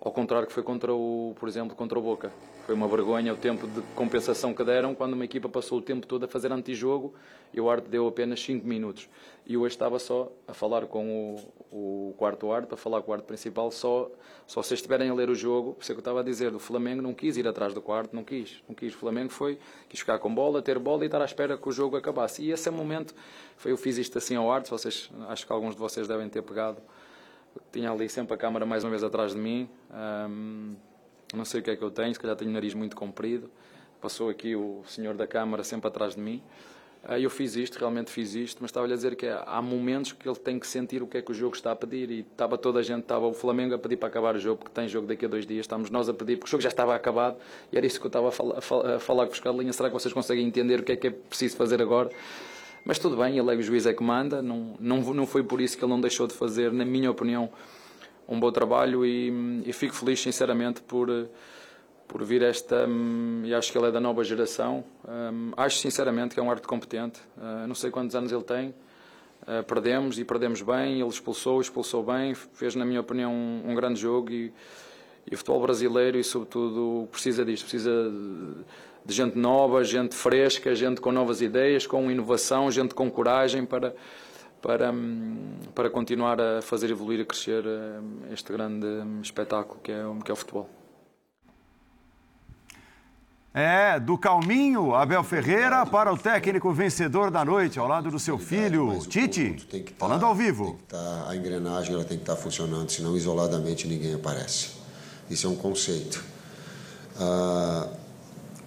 Ao contrário que foi contra o, por exemplo, contra o Boca. Foi uma vergonha o tempo de compensação que deram quando uma equipa passou o tempo todo a fazer antijogo e o Arte deu apenas 5 minutos. E hoje estava só a falar com o, o quarto Arte, a falar com o Arte principal, só, só se estiverem a ler o jogo, por isso é que eu estava a dizer, o Flamengo não quis ir atrás do quarto, não quis, não quis. O Flamengo foi, quis ficar com bola, ter bola e estar à espera que o jogo acabasse. E esse é o momento, foi, eu fiz isto assim ao Arte, vocês, acho que alguns de vocês devem ter pegado. Tinha ali sempre a câmara mais uma vez atrás de mim. Um, não sei o que é que eu tenho, se calhar tenho o nariz muito comprido. Passou aqui o senhor da Câmara sempre atrás de mim. Ah, eu fiz isto, realmente fiz isto, mas estava-lhe a dizer que há momentos que ele tem que sentir o que é que o jogo está a pedir e estava toda a gente, estava o Flamengo a pedir para acabar o jogo, porque tem jogo daqui a dois dias, estamos nós a pedir, porque o jogo já estava acabado e era isso que eu estava a, falar, a falar com os Carlinhos, será que vocês conseguem entender o que é que é preciso fazer agora? Mas tudo bem, ele é o juiz é que manda, não, não, não foi por isso que ele não deixou de fazer, na minha opinião, um bom trabalho e, e fico feliz, sinceramente, por, por vir esta. E acho que ele é da nova geração. Um, acho, sinceramente, que é um arte competente. Uh, não sei quantos anos ele tem. Uh, perdemos e perdemos bem. Ele expulsou, expulsou bem. Fez, na minha opinião, um, um grande jogo. E, e, o futebol brasileiro, e sobretudo, precisa disto. Precisa de, gente nova, gente fresca, gente com novas ideias, com inovação, gente com coragem para para, hum, para continuar a fazer evoluir e crescer hum, este grande hum, espetáculo que é, que é o futebol. É, do calminho, Abel Ferreira, para o técnico vencedor da noite, ao lado do seu filho, Tite, tá, falando ao vivo. Tá, a engrenagem ela tem que estar tá funcionando, senão isoladamente ninguém aparece. Isso é um conceito. Ah,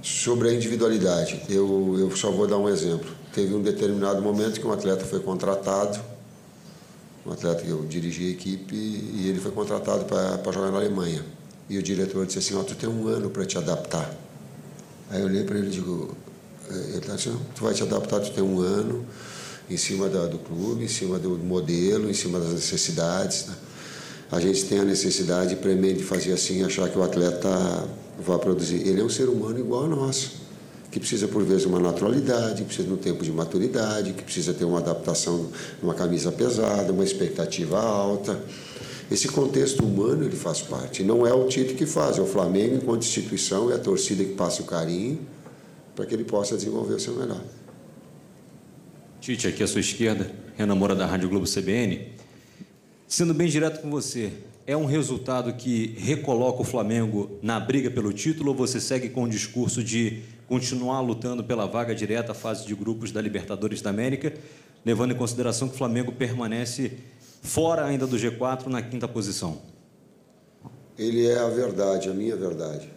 sobre a individualidade, eu, eu só vou dar um exemplo. Teve um determinado momento que um atleta foi contratado, um atleta que eu dirigi a equipe, e ele foi contratado para jogar na Alemanha. E o diretor disse assim: Ó, oh, tu tem um ano para te adaptar. Aí eu olhei para ele e digo: é, ele está assim, tu vai te adaptar, tu tem um ano, em cima da, do clube, em cima do modelo, em cima das necessidades. Né? A gente tem a necessidade premente de fazer assim, achar que o atleta vai produzir. Ele é um ser humano igual a nós que precisa por vezes uma naturalidade, que precisa de um tempo de maturidade, que precisa ter uma adaptação numa camisa pesada, uma expectativa alta. Esse contexto humano ele faz parte. Não é o Tite que faz, é o Flamengo enquanto instituição, é a torcida que passa o carinho para que ele possa desenvolver o seu melhor. Tite, aqui à sua esquerda, Renan Moura da Rádio Globo CBN. Sendo bem direto com você, é um resultado que recoloca o Flamengo na briga pelo título ou você segue com o discurso de continuar lutando pela vaga direta à fase de grupos da Libertadores da América, levando em consideração que o Flamengo permanece fora ainda do G4 na quinta posição? Ele é a verdade, a minha verdade.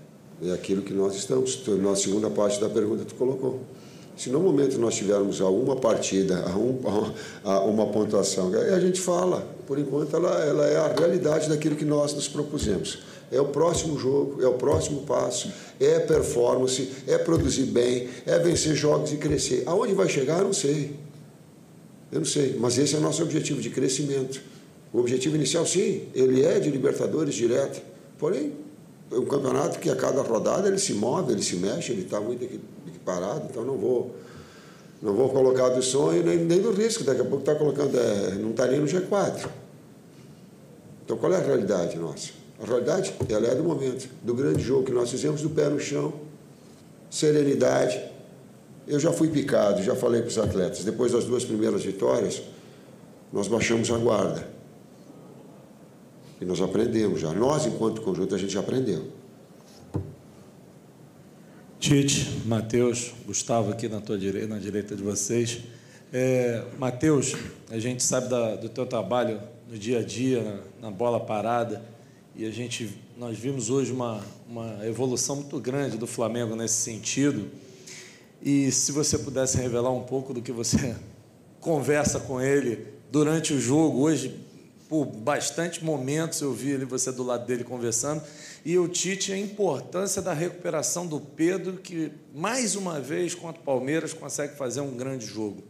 É aquilo que nós estamos. Na segunda parte da pergunta tu colocou. Se no momento nós tivermos a uma partida, a, um, a uma pontuação, a gente fala. Por enquanto, ela, ela é a realidade daquilo que nós nos propusemos é o próximo jogo, é o próximo passo, é performance, é produzir bem, é vencer jogos e crescer. Aonde vai chegar, eu não sei. Eu não sei, mas esse é o nosso objetivo de crescimento. O objetivo inicial, sim, ele é de Libertadores direto. Porém, é um campeonato que a cada rodada ele se move, ele se mexe, ele está muito parado, então não vou não vou colocar do sonho nem, nem do risco. Daqui a pouco está colocando, é, não está nem no G4. Então qual é a realidade nossa? A realidade, ela é do momento, do grande jogo que nós fizemos, do pé no chão, serenidade. Eu já fui picado, já falei para os atletas, depois das duas primeiras vitórias, nós baixamos a guarda. E nós aprendemos já. Nós, enquanto conjunto, a gente já aprendeu. Tite, Matheus, Gustavo aqui na tua direita, na direita de vocês. É, Matheus, a gente sabe da, do teu trabalho no dia a dia, na, na, bola parada, e a gente, nós vimos hoje uma, uma evolução muito grande do Flamengo nesse sentido. E se você pudesse revelar um pouco do que você conversa com ele durante o jogo, hoje, por bastante momentos eu vi ali você do lado dele conversando, e o Tite a importância da recuperação do Pedro, que mais uma vez contra o Palmeiras consegue fazer um grande jogo.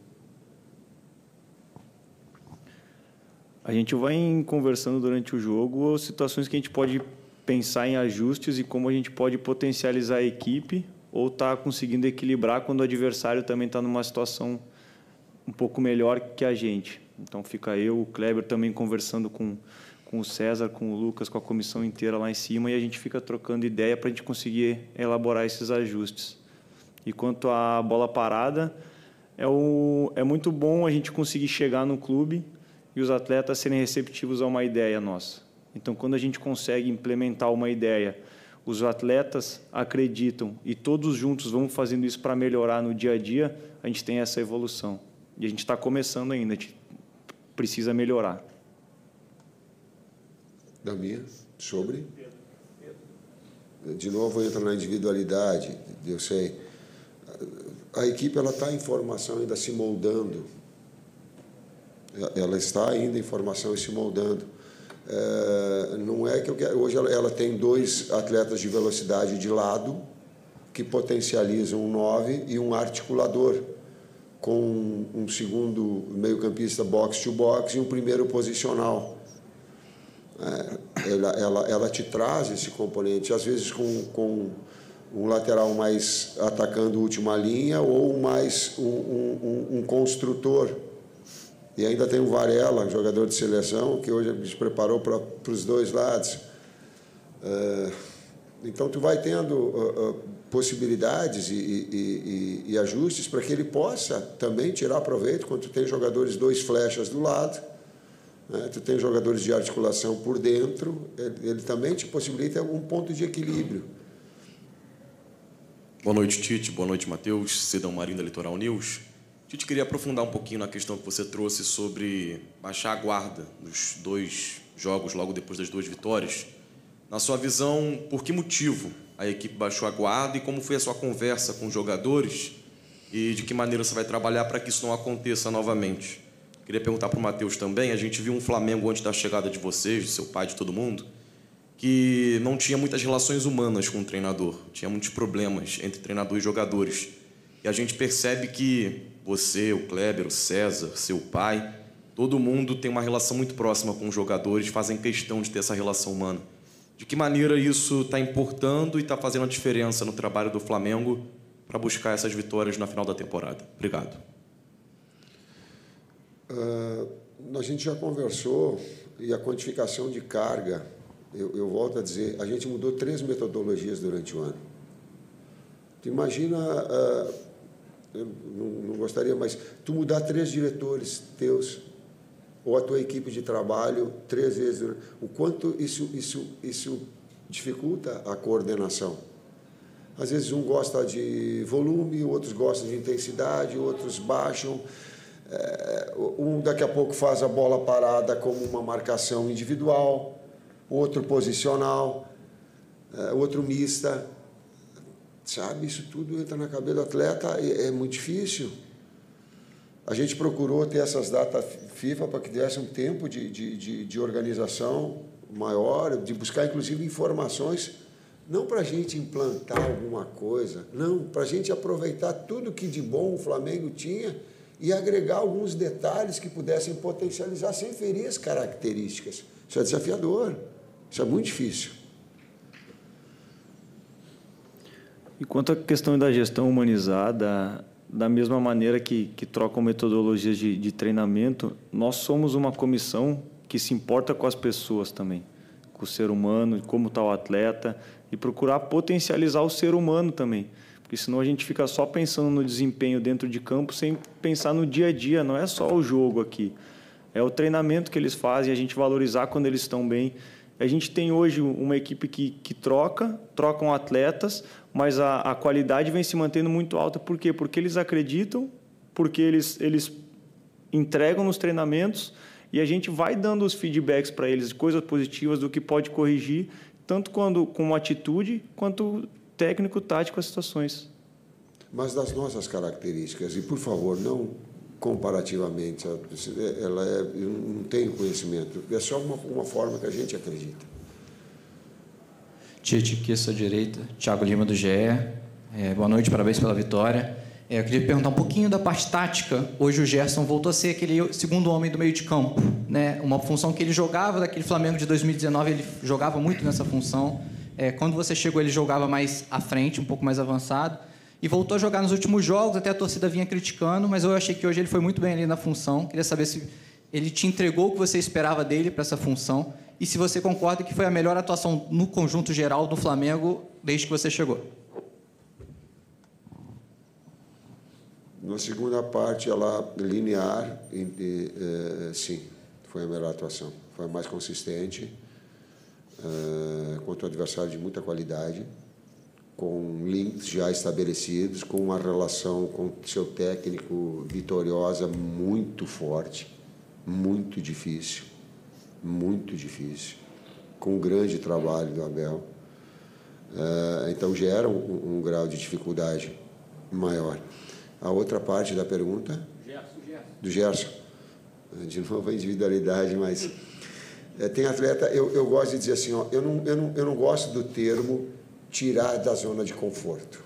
A gente vai conversando durante o jogo situações que a gente pode pensar em ajustes e como a gente pode potencializar a equipe ou tá conseguindo equilibrar quando o adversário também está numa situação um pouco melhor que a gente. Então fica eu, o Kleber também conversando com com o César, com o Lucas, com a comissão inteira lá em cima e a gente fica trocando ideia para a gente conseguir elaborar esses ajustes. E quanto à bola parada, é, o, é muito bom a gente conseguir chegar no clube e os atletas serem receptivos a uma ideia nossa. Então, quando a gente consegue implementar uma ideia, os atletas acreditam e todos juntos vamos fazendo isso para melhorar no dia a dia, a gente tem essa evolução. E a gente está começando ainda, a gente precisa melhorar da minha sobre. De novo entra na individualidade, eu sei. A equipe ela está em formação ainda se moldando. Ela está ainda em formação e se moldando. É, não é que eu quero, hoje ela, ela, tem dois atletas de velocidade de lado que potencializam um 9 e um articulador com um segundo meio-campista box to box e um primeiro posicional ela, ela, ela te traz esse componente, às vezes com, com um lateral mais atacando última linha ou mais um, um, um, construtor. E ainda tem o Varela, jogador de seleção, que hoje se preparou para os dois lados. É, então, tu vai tendo uh, uh, possibilidades e, e, e, e ajustes para que ele possa também tirar proveito quando tu tem jogadores dois flechas do lado né? Tu tem jogadores de articulação por dentro, ele, ele também te possibilita algum ponto de equilíbrio. Boa noite, Tite. Boa noite, Matheus. Cedão Marinho da Litoral News. Tite, queria aprofundar um pouquinho na questão que você trouxe sobre baixar a guarda nos dois jogos, logo depois das duas vitórias. Na sua visão, por que motivo a equipe baixou a guarda e como foi a sua conversa com os jogadores e de que maneira você vai trabalhar para que isso não aconteça novamente? Queria perguntar para o Matheus também. A gente viu um Flamengo antes da chegada de vocês, de seu pai, de todo mundo, que não tinha muitas relações humanas com o treinador. Tinha muitos problemas entre treinador e jogadores. E a gente percebe que você, o Kleber, o César, seu pai, todo mundo tem uma relação muito próxima com os jogadores, fazem questão de ter essa relação humana. De que maneira isso está importando e está fazendo a diferença no trabalho do Flamengo para buscar essas vitórias na final da temporada? Obrigado. Uh, a gente já conversou e a quantificação de carga, eu, eu, volto a dizer, a gente mudou três metodologias durante o ano. Tu imagina, uh, eu não, não, gostaria, mas tu mudar três diretores teus ou a tua equipe de trabalho três vezes, o quanto isso, isso, isso dificulta a coordenação. Às vezes um gosta de volume, outros gostam de intensidade, outros baixam. É, um daqui a pouco faz a bola parada como uma marcação individual, outro posicional, é, outro mista. Sabe, isso tudo entra na cabeça do atleta é muito difícil. A gente procurou ter essas datas FIFA para que desse um tempo de, de, de, de organização maior, de buscar inclusive informações, não para a gente implantar alguma coisa, não, para a gente aproveitar tudo que de bom o Flamengo tinha e agregar alguns detalhes que pudessem potencializar sem ferir as características. Isso é desafiador, isso é muito difícil. E quanto à questão da gestão humanizada, da mesma maneira que, que trocam metodologias de, de treinamento, nós somos uma comissão que se importa com as pessoas também, com o ser humano, como está o atleta, e procurar potencializar o ser humano também. Porque senão a gente fica só pensando no desempenho dentro de campo sem pensar no dia a dia, não é só o jogo aqui. É o treinamento que eles fazem, a gente valorizar quando eles estão bem. A gente tem hoje uma equipe que, que troca, trocam atletas, mas a, a qualidade vem se mantendo muito alta. Por quê? Porque eles acreditam, porque eles, eles entregam nos treinamentos e a gente vai dando os feedbacks para eles, coisas positivas do que pode corrigir, tanto quando com atitude quanto técnico tático as situações. Mas das nossas características, e por favor, não comparativamente, ela é, eu não tenho conhecimento, é só uma, uma forma que a gente acredita. Tite, aqui à sua direita, Thiago Lima do GE. É, boa noite, parabéns pela vitória. É, eu queria perguntar um pouquinho da parte tática. Hoje o Gerson voltou a ser aquele segundo homem do meio de campo, né? Uma função que ele jogava daquele Flamengo de 2019, ele jogava muito nessa função. É, quando você chegou, ele jogava mais à frente, um pouco mais avançado. E voltou a jogar nos últimos jogos, até a torcida vinha criticando, mas eu achei que hoje ele foi muito bem ali na função. Queria saber se ele te entregou o que você esperava dele para essa função e se você concorda que foi a melhor atuação no conjunto geral do Flamengo desde que você chegou. Na segunda parte, ela linear, eh, sim, foi a melhor atuação. Foi a mais consistente, uh, contra o adversário de muita qualidade, com links já estabelecidos, com uma relação com seu técnico vitoriosa muito forte, muito difícil, muito difícil, com um grande trabalho do Abel. Uh, então gera um, um, grau de dificuldade maior. A outra parte da pergunta? Gerson, Gerson. Do Gerson. De novo a individualidade, mas é, tem atleta, eu, eu gosto de dizer assim, ó, eu, não, eu, não, eu não gosto do termo tirar da zona de conforto.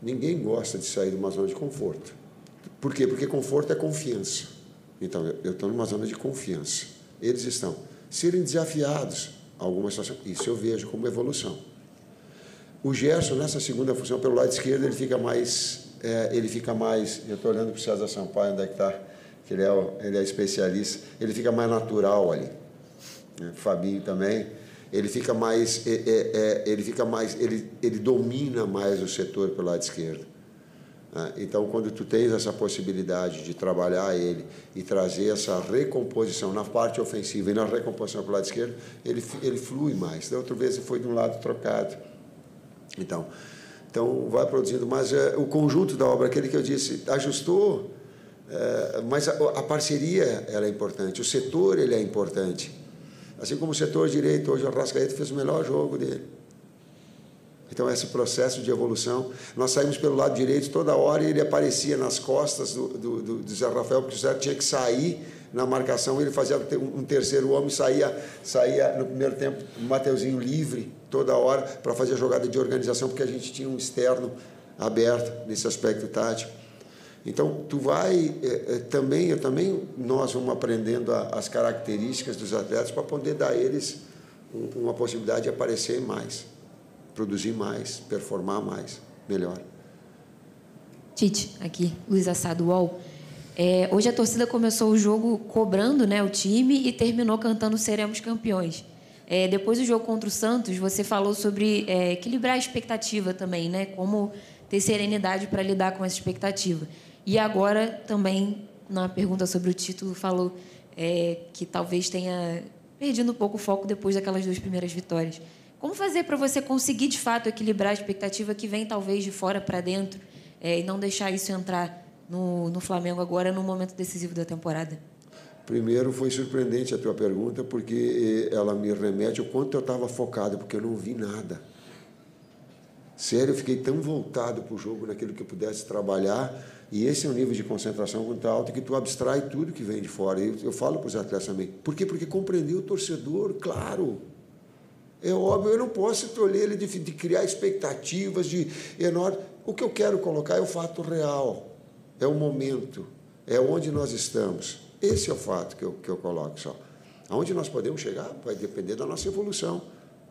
Ninguém gosta de sair de uma zona de conforto. Por quê? Porque conforto é confiança. Então, eu estou numa zona de confiança. Eles estão. Serem desafiados a alguma situação, isso eu vejo como evolução. O Gerson, nessa segunda função, pelo lado esquerdo, ele fica mais. É, ele fica mais. Eu estou olhando para o César Sampaio, onde é que está? Que ele é, ele é especialista. Ele fica mais natural ali né? Fabinho também, ele fica mais, é, é, é, ele fica mais, ele, ele domina mais o setor pelo lado esquerdo. Né? Então, quando tu tens essa possibilidade de trabalhar ele e trazer essa recomposição na parte ofensiva e na recomposição pelo lado esquerdo, ele, ele flui mais. Da outra vez ele foi de um lado trocado. Então, então vai produzindo. Mas é, o conjunto da obra, aquele que eu disse, ajustou, é, mas a, a parceria ela é importante, o setor ele é importante. Assim como o setor direito, hoje o Arrascaeta fez o melhor jogo dele. Então, esse processo de evolução, nós saímos pelo lado direito toda hora e ele aparecia nas costas do, do, do, Zé Rafael, porque o Zé tinha que sair na marcação, ele fazia um terceiro homem, saía, saía no primeiro tempo, o Mateuzinho livre toda hora para fazer a jogada de organização, porque a gente tinha um externo aberto nesse aspecto tático. Então, tu vai é, também, eu também, nós vamos aprendendo a, as características dos atletas para poder dar a eles um, uma possibilidade de aparecer mais, produzir mais, performar mais, melhor. Tite, aqui, Luiz Assado. É, hoje a torcida começou o jogo cobrando né, o time e terminou cantando Seremos Campeões. É, depois do jogo contra o Santos, você falou sobre é, equilibrar a expectativa também, né? Como ter serenidade para lidar com essa expectativa. E agora também, na pergunta sobre o título, falou é, que talvez tenha perdido um pouco o foco depois daquelas duas primeiras vitórias. Como fazer para você conseguir, de fato, equilibrar a expectativa que vem talvez de fora para dentro é, e não deixar isso entrar no, no Flamengo agora, no momento decisivo da temporada? Primeiro, foi surpreendente a tua pergunta, porque eh, ela me remete ao quanto eu estava focado, porque eu não vi nada. Sério, eu fiquei tão voltado para o jogo, naquilo que eu pudesse trabalhar, e esse é um nível de concentração muito alto que tu abstrai tudo que vem de fora. Eu, eu falo para os atletas também. Por quê? Porque compreender o torcedor, claro. É óbvio, eu não posso tolher ele de, de criar expectativas de enorme. O que eu quero colocar é o fato real, é o momento, é onde nós estamos. Esse é o fato que eu, que eu coloco só. Aonde nós podemos chegar vai depender da nossa evolução,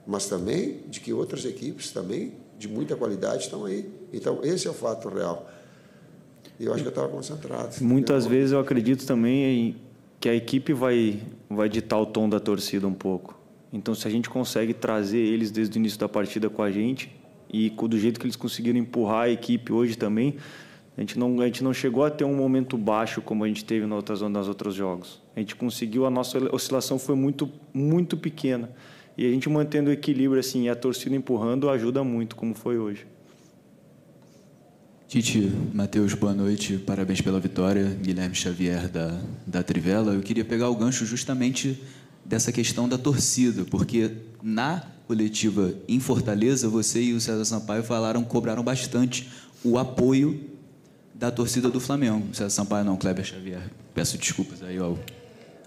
mas também de que outras equipes também de muita qualidade estão aí. Então, esse é o fato real. E eu acho que eu estava concentrado. Muitas vezes eu acredito também que a equipe vai, vai ditar o tom da torcida um pouco. Então, se a gente consegue trazer eles desde o início da partida com a gente, E do jeito que eles conseguiram empurrar a equipe hoje também, a gente não, a gente não chegou a ter um momento baixo como a gente teve nas outras, nas outros jogos. A gente conseguiu, a nossa oscilação foi muito, muito pequena. E a gente mantendo o equilíbrio assim, e a torcida empurrando ajuda muito, como foi hoje. Tite, Matheus, boa noite. Parabéns pela vitória. Guilherme Xavier da, da Trivela. Eu queria pegar o gancho justamente dessa questão da torcida, porque na coletiva em Fortaleza, você e o César Sampaio falaram, cobraram bastante o apoio da torcida do Flamengo. César Sampaio não, Kleber Xavier. Peço desculpas aí ao,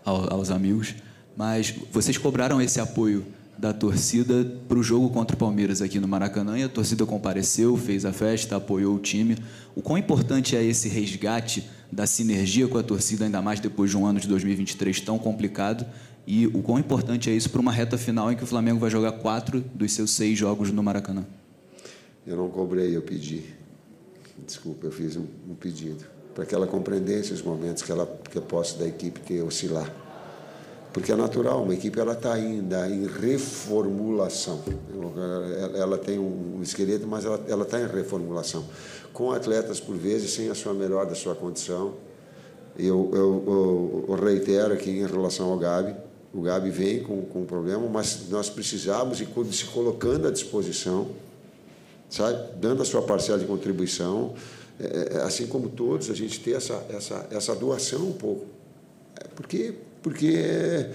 ao, aos amigos, mas vocês cobraram esse apoio da torcida para o jogo contra o Palmeiras aqui no Maracanã e a torcida compareceu, fez a festa, apoiou o time. O quão importante é esse resgate da sinergia com a torcida, ainda mais depois de um ano de 2023 tão complicado? E o quão importante é isso para uma reta final em que o Flamengo vai jogar quatro dos seus seis jogos no Maracanã? Eu não cobrei, eu pedi. Desculpa, eu fiz um, um pedido para que ela compreendesse os momentos que ela que a posse da equipe ter oscilar porque é natural, uma equipe ela está ainda em reformulação. Ela, tem um esqueleto, mas ela está em reformulação. Com atletas, por vezes, sem a sua melhor da sua condição. Eu, eu, eu, eu reitero aqui em relação ao Gabi, o Gabi vem com, com um problema, mas nós precisamos e se colocando à disposição, sabe? dando a sua parcela de contribuição, é, é assim como todos, a gente ter essa, essa, essa doação um pouco. É porque porque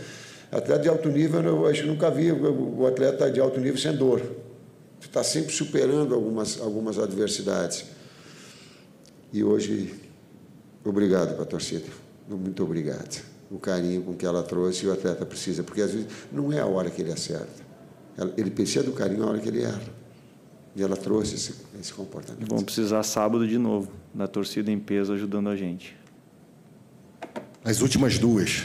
atleta de alto nível, eu acho que nunca vi o atleta de alto nível sem dor. Está sempre superando algumas, algumas adversidades. E hoje, obrigado para a torcida. Muito obrigado. O carinho com que ela trouxe e o atleta precisa, porque às vezes não é a hora que ele acerta. Ele precisa do carinho na hora que ele erra. E ela trouxe esse, esse comportamento. Vamos precisar sábado de novo, da torcida em peso ajudando a gente. As últimas duas.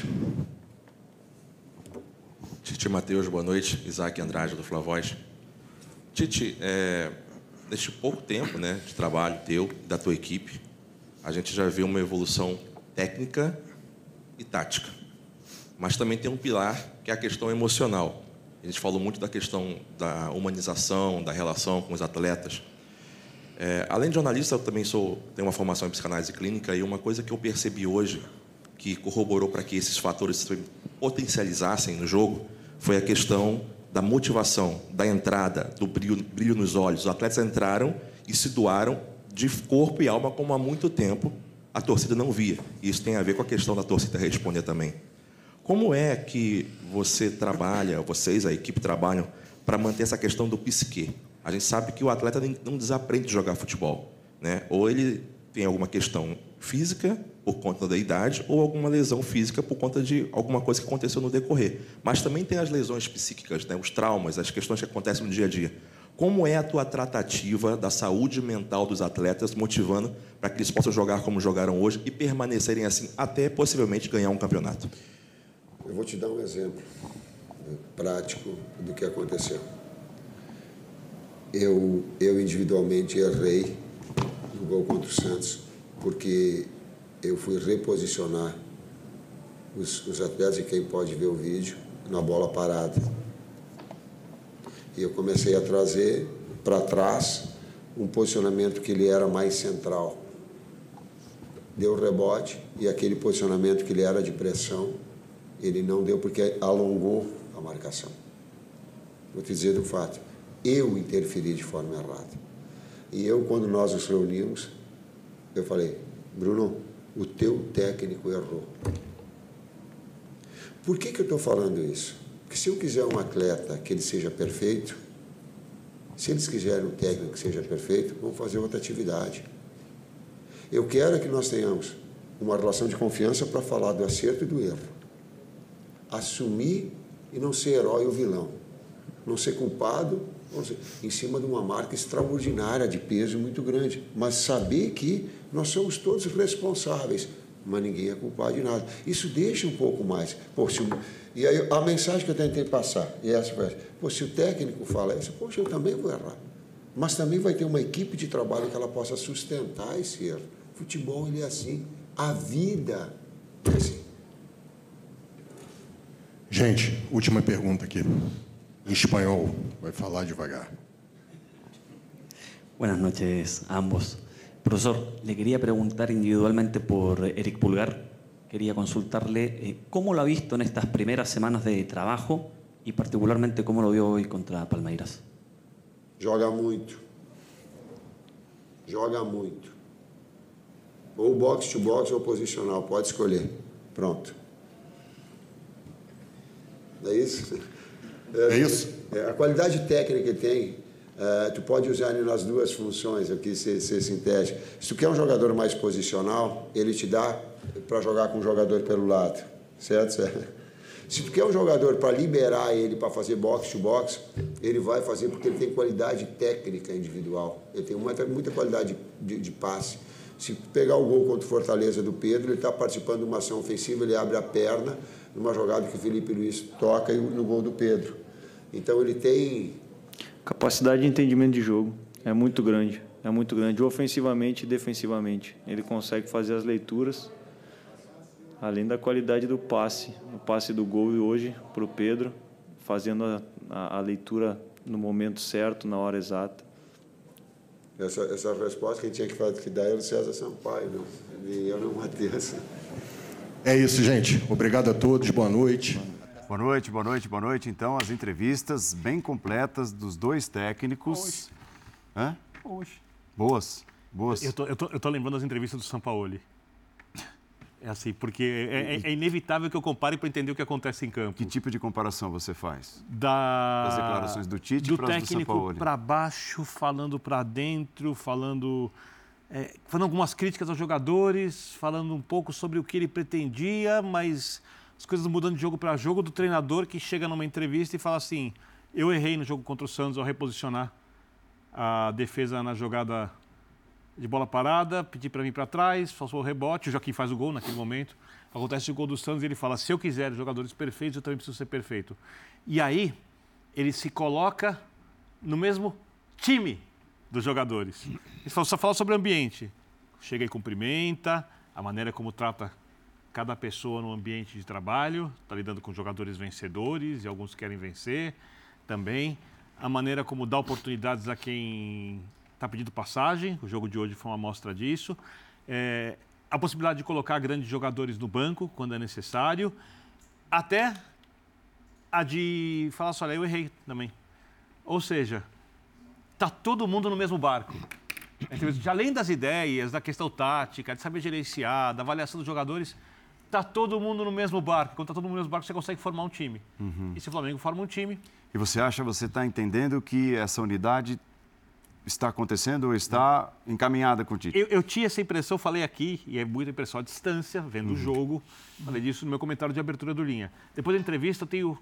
Tite Matheus, boa noite. Isaac Andrade, do Flavoz. Tite, é, neste pouco tempo né, de trabalho teu, da tua equipe, a gente já viu uma evolução técnica e tática. Mas também tem um pilar que é a questão emocional. A gente falou muito da questão da humanização, da relação com os atletas. É, além de jornalista, eu também sou, tenho uma formação em psicanálise clínica e uma coisa que eu percebi hoje que corroborou para que esses fatores se potencializassem no jogo foi a questão da motivação, da entrada, do brilho, brilho nos olhos. Os atletas entraram e se doaram de corpo e alma como há muito tempo a torcida não via. E isso tem a ver com a questão da torcida responder também. Como é que você trabalha, vocês, a equipe, trabalham para manter essa questão do psique? A gente sabe que o atleta não desaprende de jogar futebol. Né? Ou ele tem alguma questão física por conta da idade ou alguma lesão física por conta de alguma coisa que aconteceu no decorrer. Mas também tem as lesões psíquicas, né? os traumas, as questões que acontecem no dia a dia. Como é a tua tratativa da saúde mental dos atletas, motivando para que eles possam jogar como jogaram hoje e permanecerem assim até possivelmente ganhar um campeonato? Eu vou te dar um exemplo né, prático do que aconteceu. Eu, eu individualmente errei no gol contra o Santos, porque eu fui reposicionar os, os atletas, e quem pode ver o vídeo, na bola parada. E eu comecei a trazer para trás um posicionamento que ele era mais central. Deu rebote e aquele posicionamento que ele era de pressão, ele não deu porque alongou a marcação. Vou te dizer do fato, eu interferi de forma errada. E eu, quando nós nos reunimos, eu falei, Bruno, o teu técnico errou. Por que, que eu estou falando isso? Porque se eu quiser um atleta que ele seja perfeito, se eles quiserem um técnico que seja perfeito, vamos fazer outra atividade. Eu quero que nós tenhamos uma relação de confiança para falar do acerto e do erro. Assumir e não ser herói ou vilão. Não ser culpado em cima de uma marca extraordinária de peso muito grande. Mas saber que nós somos todos responsáveis, mas ninguém é culpado de nada. Isso deixa um pouco mais. Pô, se, e aí a mensagem que eu tentei passar, e essa pô, se o técnico fala isso, poxa, eu também vou errar. Mas também vai ter uma equipe de trabalho que ela possa sustentar esse erro. Futebol, ele é assim. A vida é assim. Gente, última pergunta aqui. Em espanhol, vai falar devagar. Buenas noches a ambos. Profesor, le quería preguntar individualmente por Eric Pulgar. Quería consultarle eh, cómo lo ha visto en estas primeras semanas de trabajo y particularmente cómo lo vio hoy contra Palmeiras. Joga muito. Joga muito. Ou box to box ou posicional, pode escolher. Pronto. É isso? É isso? É, a qualidade técnica que tem, é, tu pode usar ele nas duas funções aqui, ser, ser sintético. Se tu quer um jogador mais posicional, ele te dá para jogar com um jogador pelo lado, certo? Se tu quer um jogador para liberar ele para fazer box to box, ele vai fazer porque ele tem qualidade técnica individual. Ele tem muita, muita qualidade de, de passe. Se pegar o gol contra o Fortaleza do Pedro, ele está participando de uma ação ofensiva, ele abre a perna numa jogada que o Felipe Luiz toca no gol do Pedro. Então ele tem Capacidade de entendimento de jogo é muito grande. É muito grande, ofensivamente e defensivamente. Ele consegue fazer as leituras, além da qualidade do passe. O passe do gol hoje para o Pedro, fazendo a, a, a leitura no momento certo, na hora exata. essa, essa resposta quem tinha que, fazer, que dar era o César Sampaio, não, e eu não Matheus. É isso, gente. Obrigado a todos. Boa noite. Boa noite, boa noite, boa noite. Então, as entrevistas bem completas dos dois técnicos. Hã? Hoje. Boas, boas. Eu tô, eu, tô, eu tô lembrando das entrevistas do Sampaoli. É assim, porque é, é- é inevitável que eu compare para entender o que acontece em campo. Que tipo de comparação você faz? Da... Das declarações do Tite do para as do técnico Sampaoli. para baixo, falando para dentro, falando, é, falando algumas críticas aos jogadores, falando um pouco sobre o que ele pretendia, mas as coisas mudando de jogo para jogo do treinador que chega numa entrevista e fala assim: eu errei no jogo contra o Santos ao reposicionar a defesa na jogada de bola parada, pedi para vir para trás, falsou o rebote, o Joaquim faz o gol naquele momento. Acontece o gol do Santos e ele fala: se eu quiser jogadores perfeitos, eu também preciso ser perfeito. E aí, ele se coloca no mesmo time dos jogadores. Ele só fala sobre o ambiente. Chega e cumprimenta, a maneira como trata cada pessoa no ambiente de trabalho, está lidando com jogadores vencedores e alguns querem vencer também. A maneira como dá oportunidades a quem está pedindo passagem, o jogo de hoje foi uma amostra disso. É, a possibilidade de colocar grandes jogadores no banco quando é necessário. Até a de falar assim, olha, eu errei também. Ou seja, tá todo mundo no mesmo barco. Entendeu? De Além das ideias, da questão tática, de saber gerenciar, da avaliação dos jogadores, tá todo mundo no mesmo barco. Quando tá todo mundo no mesmo barco, você consegue formar um time. Uhum. E se o Flamengo forma um time, E você acha, você está entendendo que essa unidade está acontecendo ou está encaminhada com o Tite? Eu, eu tinha essa impressão, falei aqui, e é muita impressão à distância, vendo Uhum. o jogo. Falei disso no meu comentário de abertura do Linha. Depois da entrevista, eu tenho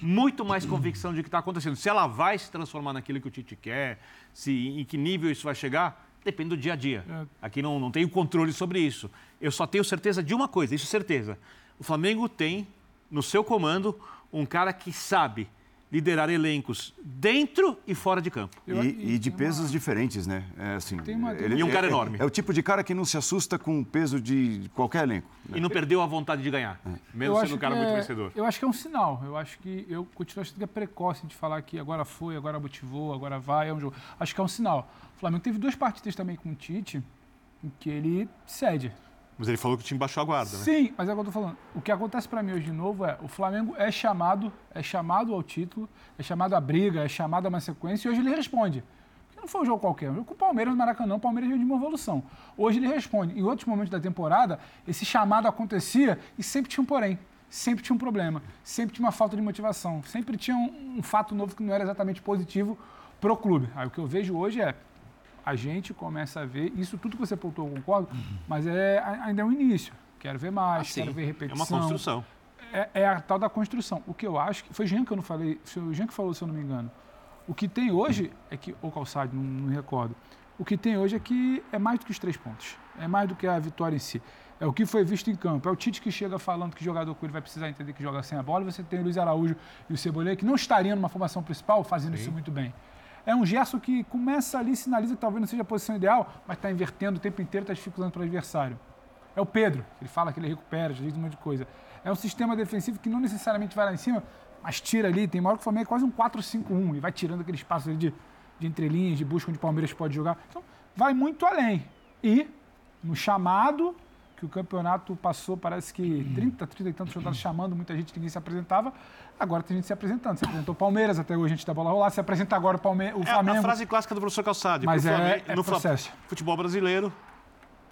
muito mais convicção de que está acontecendo. Se ela vai se transformar naquilo que o Tite quer, se, em que nível isso vai chegar, depende do dia a dia. É. Aqui não, não tenho controle sobre isso. Eu só tenho certeza de uma coisa, isso é certeza. O Flamengo tem, no seu comando, um cara que sabe liderar elencos dentro e fora de campo. E, e de pesos diferentes, né? É assim, uma- E um cara é- enorme. É, o tipo de cara que não se assusta com o peso de qualquer elenco. né? E não perdeu a vontade de ganhar, mesmo Eu sendo acho um cara que muito é- vencedor. Eu acho que é um sinal. Eu acho que eu continuo achando que é precoce de falar que agora foi, agora motivou, agora vai, é um jogo. Acho que é um sinal. O Flamengo teve duas partidas também com o Tite em que ele cede. Mas ele falou que o time baixou a guarda, né? Sim, mas é o que eu tô falando. O que acontece para mim hoje de novo é o Flamengo é chamado, é chamado ao título, é chamado à briga, é chamado a uma sequência e hoje ele responde. Porque não foi um jogo qualquer, um jogo com o Palmeiras no Maracanã, o Palmeiras veio de uma evolução. Hoje ele responde. Em outros momentos da temporada, esse chamado acontecia e sempre tinha um porém. Sempre tinha um problema, sempre tinha uma falta de motivação, sempre tinha um, um fato novo que não era exatamente positivo pro clube. Aí o que eu vejo hoje é a gente começa a ver, isso tudo que você pontuou, eu concordo, mas é, ainda é um início. Quero ver mais, Ah, sim. quero ver É repetição. uma construção. É, é a tal da construção. O que eu acho, que foi Jean que eu não falei, foi o Jean que falou, se eu não me engano. O que tem hoje é que, ou Calçado, não, não me recordo, o que tem hoje é que é mais do que os três pontos. É mais do que a vitória em si. É o que foi visto em campo. É o Tite que chega falando que jogador com ele vai precisar entender que joga sem a bola. Você tem o Luiz Araújo e o Cebolinha, que não estariam numa formação principal, fazendo isso muito bem. É um gesto que começa ali, sinaliza que talvez não seja a posição ideal, mas está invertendo o tempo inteiro, está dificultando para o adversário. É o Pedro, ele fala que ele recupera, já diz um monte de coisa. É um sistema defensivo que não necessariamente vai lá em cima, mas tira ali. Tem uma hora que o Flamengo é quase um 4-5-1 e vai tirando aquele espaço ali de, de entrelinhas, de busca onde o Palmeiras pode jogar. Então, vai muito além. E, no chamado, que o campeonato passou, parece que 30, 30 e tantos jogadores chamando, muita gente ninguém se apresentava. Agora tem gente se apresentando. Se apresentou o Palmeiras, até hoje a gente da bola rolar. Se apresenta agora o, Palme o Flamengo. É a frase clássica do professor Calçade. Mas é, Flamengo, é no processo. futebol brasileiro,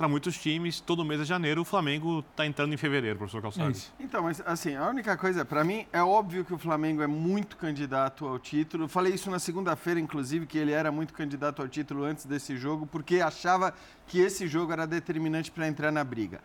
para muitos times, todo mês de janeiro, o Flamengo está entrando em fevereiro, professor Calçade. Então, mas assim, a única coisa, para mim, é óbvio que o Flamengo é muito candidato ao título. Eu falei isso na segunda-feira, inclusive, que ele era muito candidato ao título antes desse jogo, porque achava que esse jogo era determinante para entrar na briga.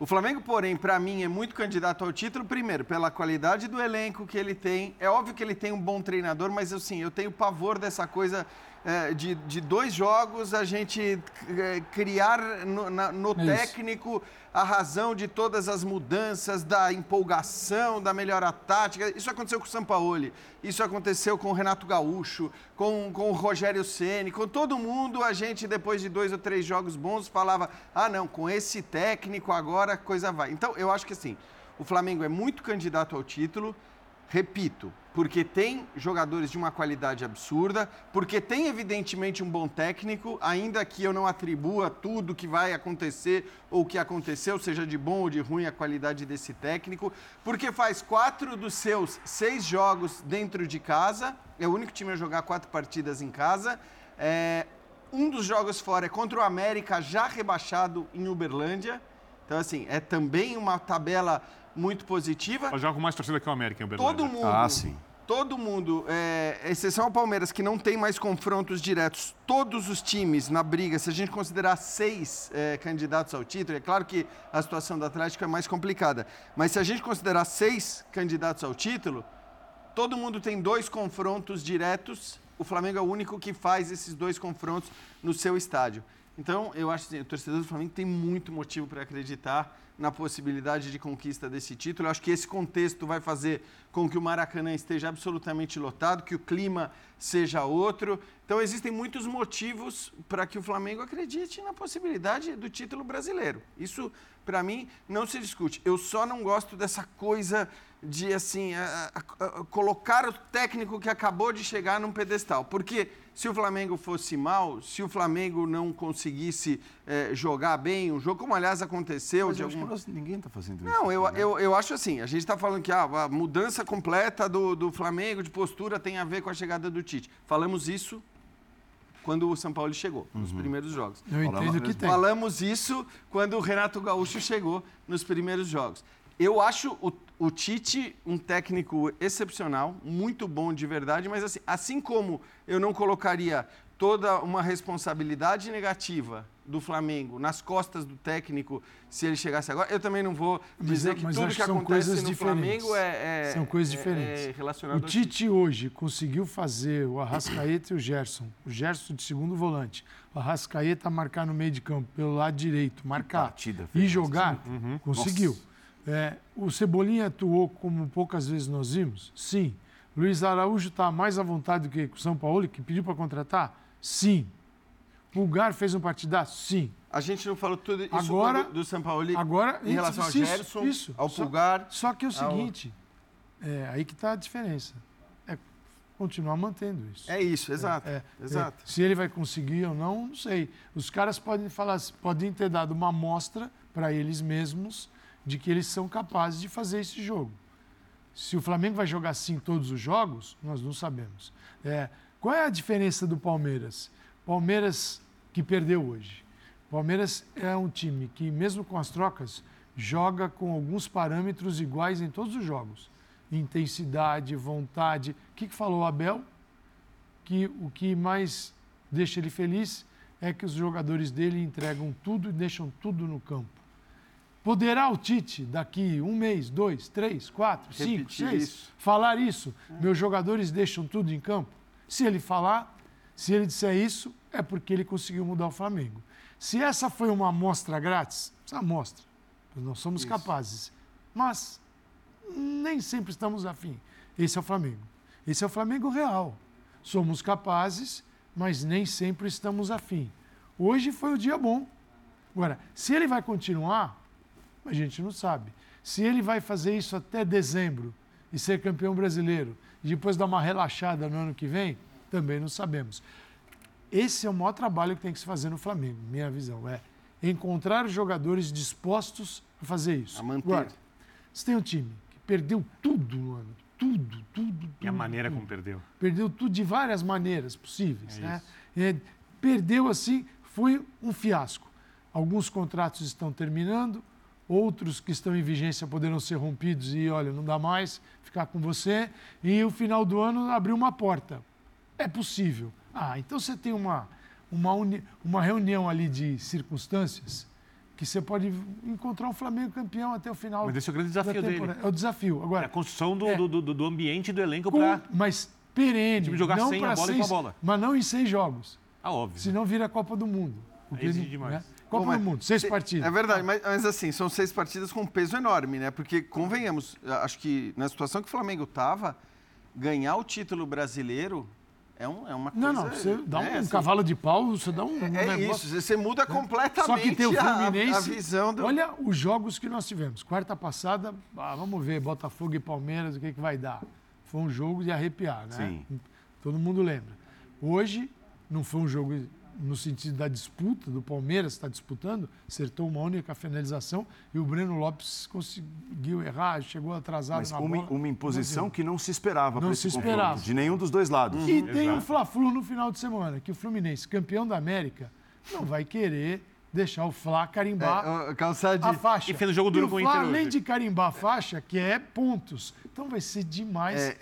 O Flamengo, porém, para mim, é muito candidato ao título, primeiro, pela qualidade do elenco que ele tem. É óbvio que ele tem um bom treinador, mas assim, eu tenho pavor dessa coisa é, de, de dois jogos a gente é, criar no, na, no técnico a razão de todas as mudanças, da empolgação, da melhora tática. Isso aconteceu com o Sampaoli, isso aconteceu com o Renato Gaúcho, com, com o Rogério Ceni, com todo mundo. A gente, depois de dois ou três jogos bons, falava: ah, não, com esse técnico agora a coisa vai. Então, eu acho que assim, o Flamengo é muito candidato ao título. Repito, porque tem jogadores de uma qualidade absurda, porque tem evidentemente um bom técnico, ainda que eu não atribua tudo que vai acontecer ou que aconteceu, seja de bom ou de ruim a qualidade desse técnico, porque faz quatro dos seus seis jogos dentro de casa, é o único time a jogar quatro partidas em casa. É, um dos jogos fora é contra o América, já rebaixado em Uberlândia. Então, assim, é também uma tabela muito positiva. Mas joga com mais torcida que o América em Uberlândia. Todo mundo. Ah, sim. Todo mundo, é, exceção ao Palmeiras, que não tem mais confrontos diretos, todos os times na briga, se a gente considerar seis é, candidatos ao título, é claro que a situação do Atlético é mais complicada, mas se a gente considerar seis candidatos ao título, todo mundo tem dois confrontos diretos, o Flamengo é o único que faz esses dois confrontos no seu estádio. Então, eu acho que assim, o torcedor do Flamengo tem muito motivo para acreditar na possibilidade de conquista desse título. Eu acho que esse contexto vai fazer com que o Maracanã esteja absolutamente lotado, que o clima seja outro. Então, existem muitos motivos para que o Flamengo acredite na possibilidade do título brasileiro. Isso, para mim, não se discute. Eu só não gosto dessa coisa de, assim, a, a, a, colocar o técnico que acabou de chegar num pedestal. Porque se o Flamengo fosse mal, se o Flamengo não conseguisse é, jogar bem um jogo, como aliás aconteceu... Mas de eu acho alguma... que ninguém está fazendo isso. Não, eu, né? eu, eu acho assim, a gente está falando que ah, a mudança completa do, do Flamengo de postura tem a ver com a chegada do Tite. Falamos isso quando o São Paulo chegou, nos primeiros jogos. Eu entendo Falamos- que tem. Falamos isso quando o Renato Gaúcho chegou nos primeiros jogos. Eu acho o, o Tite um técnico excepcional, muito bom de verdade, mas assim, assim como eu não colocaria toda uma responsabilidade negativa do Flamengo nas costas do técnico se ele chegasse agora, eu também não vou Mas dizer eu- que mas tudo que acontece coisas no diferentes. Flamengo é, é- São coisas é- diferentes. é relacionado o ao Tite hoje conseguiu fazer o Arrascaeta e o Gerson. O Gerson de segundo volante. O Arrascaeta marcar no meio de campo, pelo lado direito, marcar e jogar. Uhum. Conseguiu. É, o Cebolinha atuou como poucas vezes nós vimos? Sim. Luiz Araújo está mais à vontade do que o São Paulo, que pediu para contratar? Sim. Pulgar fez um partidaço? Sim. A gente não falou tudo isso Agora- do, do São Paulo Agora, em relação ao isso, Gerson, isso. ao Só- Pulgar. Só que é o ao- seguinte, é aí que está a diferença. É continuar mantendo isso. É isso, exato. É, exato. é. se ele vai conseguir ou não, não sei. Os caras podem falar, podem ter dado uma amostra para eles mesmos de que eles são capazes de fazer esse jogo. Se o Flamengo vai jogar assim todos os jogos, nós não sabemos. É, qual é a diferença do Palmeiras? Palmeiras que perdeu hoje. Palmeiras é um time que, mesmo com as trocas, joga com alguns parâmetros iguais em todos os jogos. Intensidade, vontade. O que, que falou o Abel? Que o que mais deixa ele feliz é que os jogadores dele entregam tudo e deixam tudo no campo. Poderá o Tite, daqui um mês, dois, três, quatro, cinco, Repetir seis, isso. falar isso? Meus jogadores deixam tudo em campo? Se ele falar, se ele disser isso, é porque ele conseguiu mudar o Flamengo. Se essa foi uma amostra grátis, essa amostra, nós não somos capazes. Mas nem sempre estamos afim. Esse é o Flamengo. Esse é o Flamengo real. Somos capazes, mas nem sempre estamos afim. Hoje foi o dia bom. Agora, se ele vai continuar, a gente não sabe. Se ele vai fazer isso até dezembro e ser campeão brasileiro e depois dar uma relaxada no ano que vem, também não sabemos. esse é o maior trabalho que tem que se fazer no Flamengo, minha visão. É encontrar jogadores dispostos a fazer isso. A manter. Agora, você tem um time que perdeu tudo no ano. Tudo, tudo, tudo. E a maneira tudo. como perdeu. Perdeu tudo de várias maneiras possíveis. É né? É, perdeu assim, foi um fiasco. Alguns contratos estão terminando, outros que estão em vigência poderão ser rompidos e, olha, não dá mais ficar com você. E o final do ano abriu uma porta. É possível. Ah, então você tem uma, uma, uni, uma reunião ali de circunstâncias que você pode encontrar um Flamengo campeão até o final. Mas esse é o grande desafio dele. É o desafio. Agora, É a construção do, É. do, do, do ambiente do elenco para mas perene. jogar não sem a bola e seis, com a bola. Mas não em seis jogos. Ah, óbvio. Senão vira a Copa do Mundo. Porque exige não- demais. né? Copa Bom, do Mundo, seis partidas. É verdade, mas, mas assim, são seis partidas com um peso enorme, né? Porque, convenhamos, acho que na situação que o Flamengo estava, ganhar o título brasileiro é, um, é uma coisa... Não, não, você dá um né, assim, cavalo de pau, você dá um É negócio. isso, você muda completamente Só que tem o a- Fluminense. a, visão do... Olha os jogos que nós tivemos. Quarta passada, ah, vamos ver, Botafogo e Palmeiras, o que, que vai dar. Foi um jogo de arrepiar, né? Sim. Todo mundo lembra. Hoje, não foi um jogo no sentido da disputa, do Palmeiras está disputando, acertou uma única finalização e o Breno Lopes conseguiu errar, chegou atrasado Mas na uma, bola. uma imposição que não se esperava Não para se esse esperava. confronto, de nenhum dos dois lados. E tem o Fla-Flu no final de semana, que o Fluminense, campeão da América, não vai querer deixar o Fla carimbar É, o Calçade- a faixa. E fez um jogo duro e o com o Fla, Inter além hoje. de carimbar a faixa, que é pontos. Então vai ser demais É,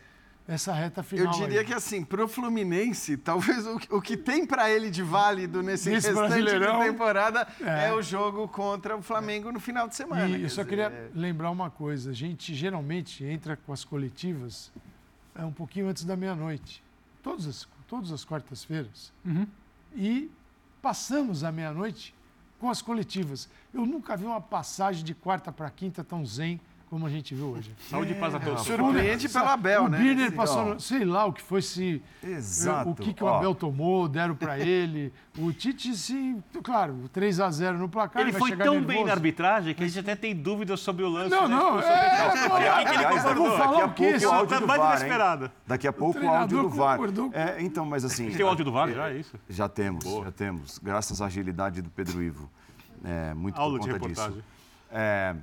essa reta final. Eu diria aí. que assim, pro Fluminense, talvez o, que- o que tem para ele de válido nesse, Nesse restante de temporada é. é. o jogo contra o Flamengo no final de semana. E eu só dizer, queria é- lembrar uma coisa. A gente geralmente entra com as coletivas é, um pouquinho antes da meia-noite. Todas as, todas as quartas-feiras. Uhum. E passamos a meia-noite com as coletivas. Eu nunca vi uma passagem de quarta para quinta tão zen como a gente viu hoje. Saúde e paz a todos. Surpreende pelo Abel, o né? Birner Assim, passou, ó. no- sei lá o que foi, se Exato. o que, que o Ó. Abel tomou, deram para ele. O Tite, sim, claro, 3 a 0 no placar. Ele foi tão nervoso. bem na arbitragem que a gente até tem dúvidas sobre o lance. Não, né, não, é, ele Aliás, daqui, concordou? falar daqui a o quê? pouco o Isso áudio tá do mais VAR, inesperado. hein? Daqui a pouco o treinador áudio do VAR. É, então, mas assim... Tem o áudio do VAR já, é isso? Já temos, já temos. Graças à agilidade do Pedro Ivo. É, muito Aula por de conta reportagem. disso. É,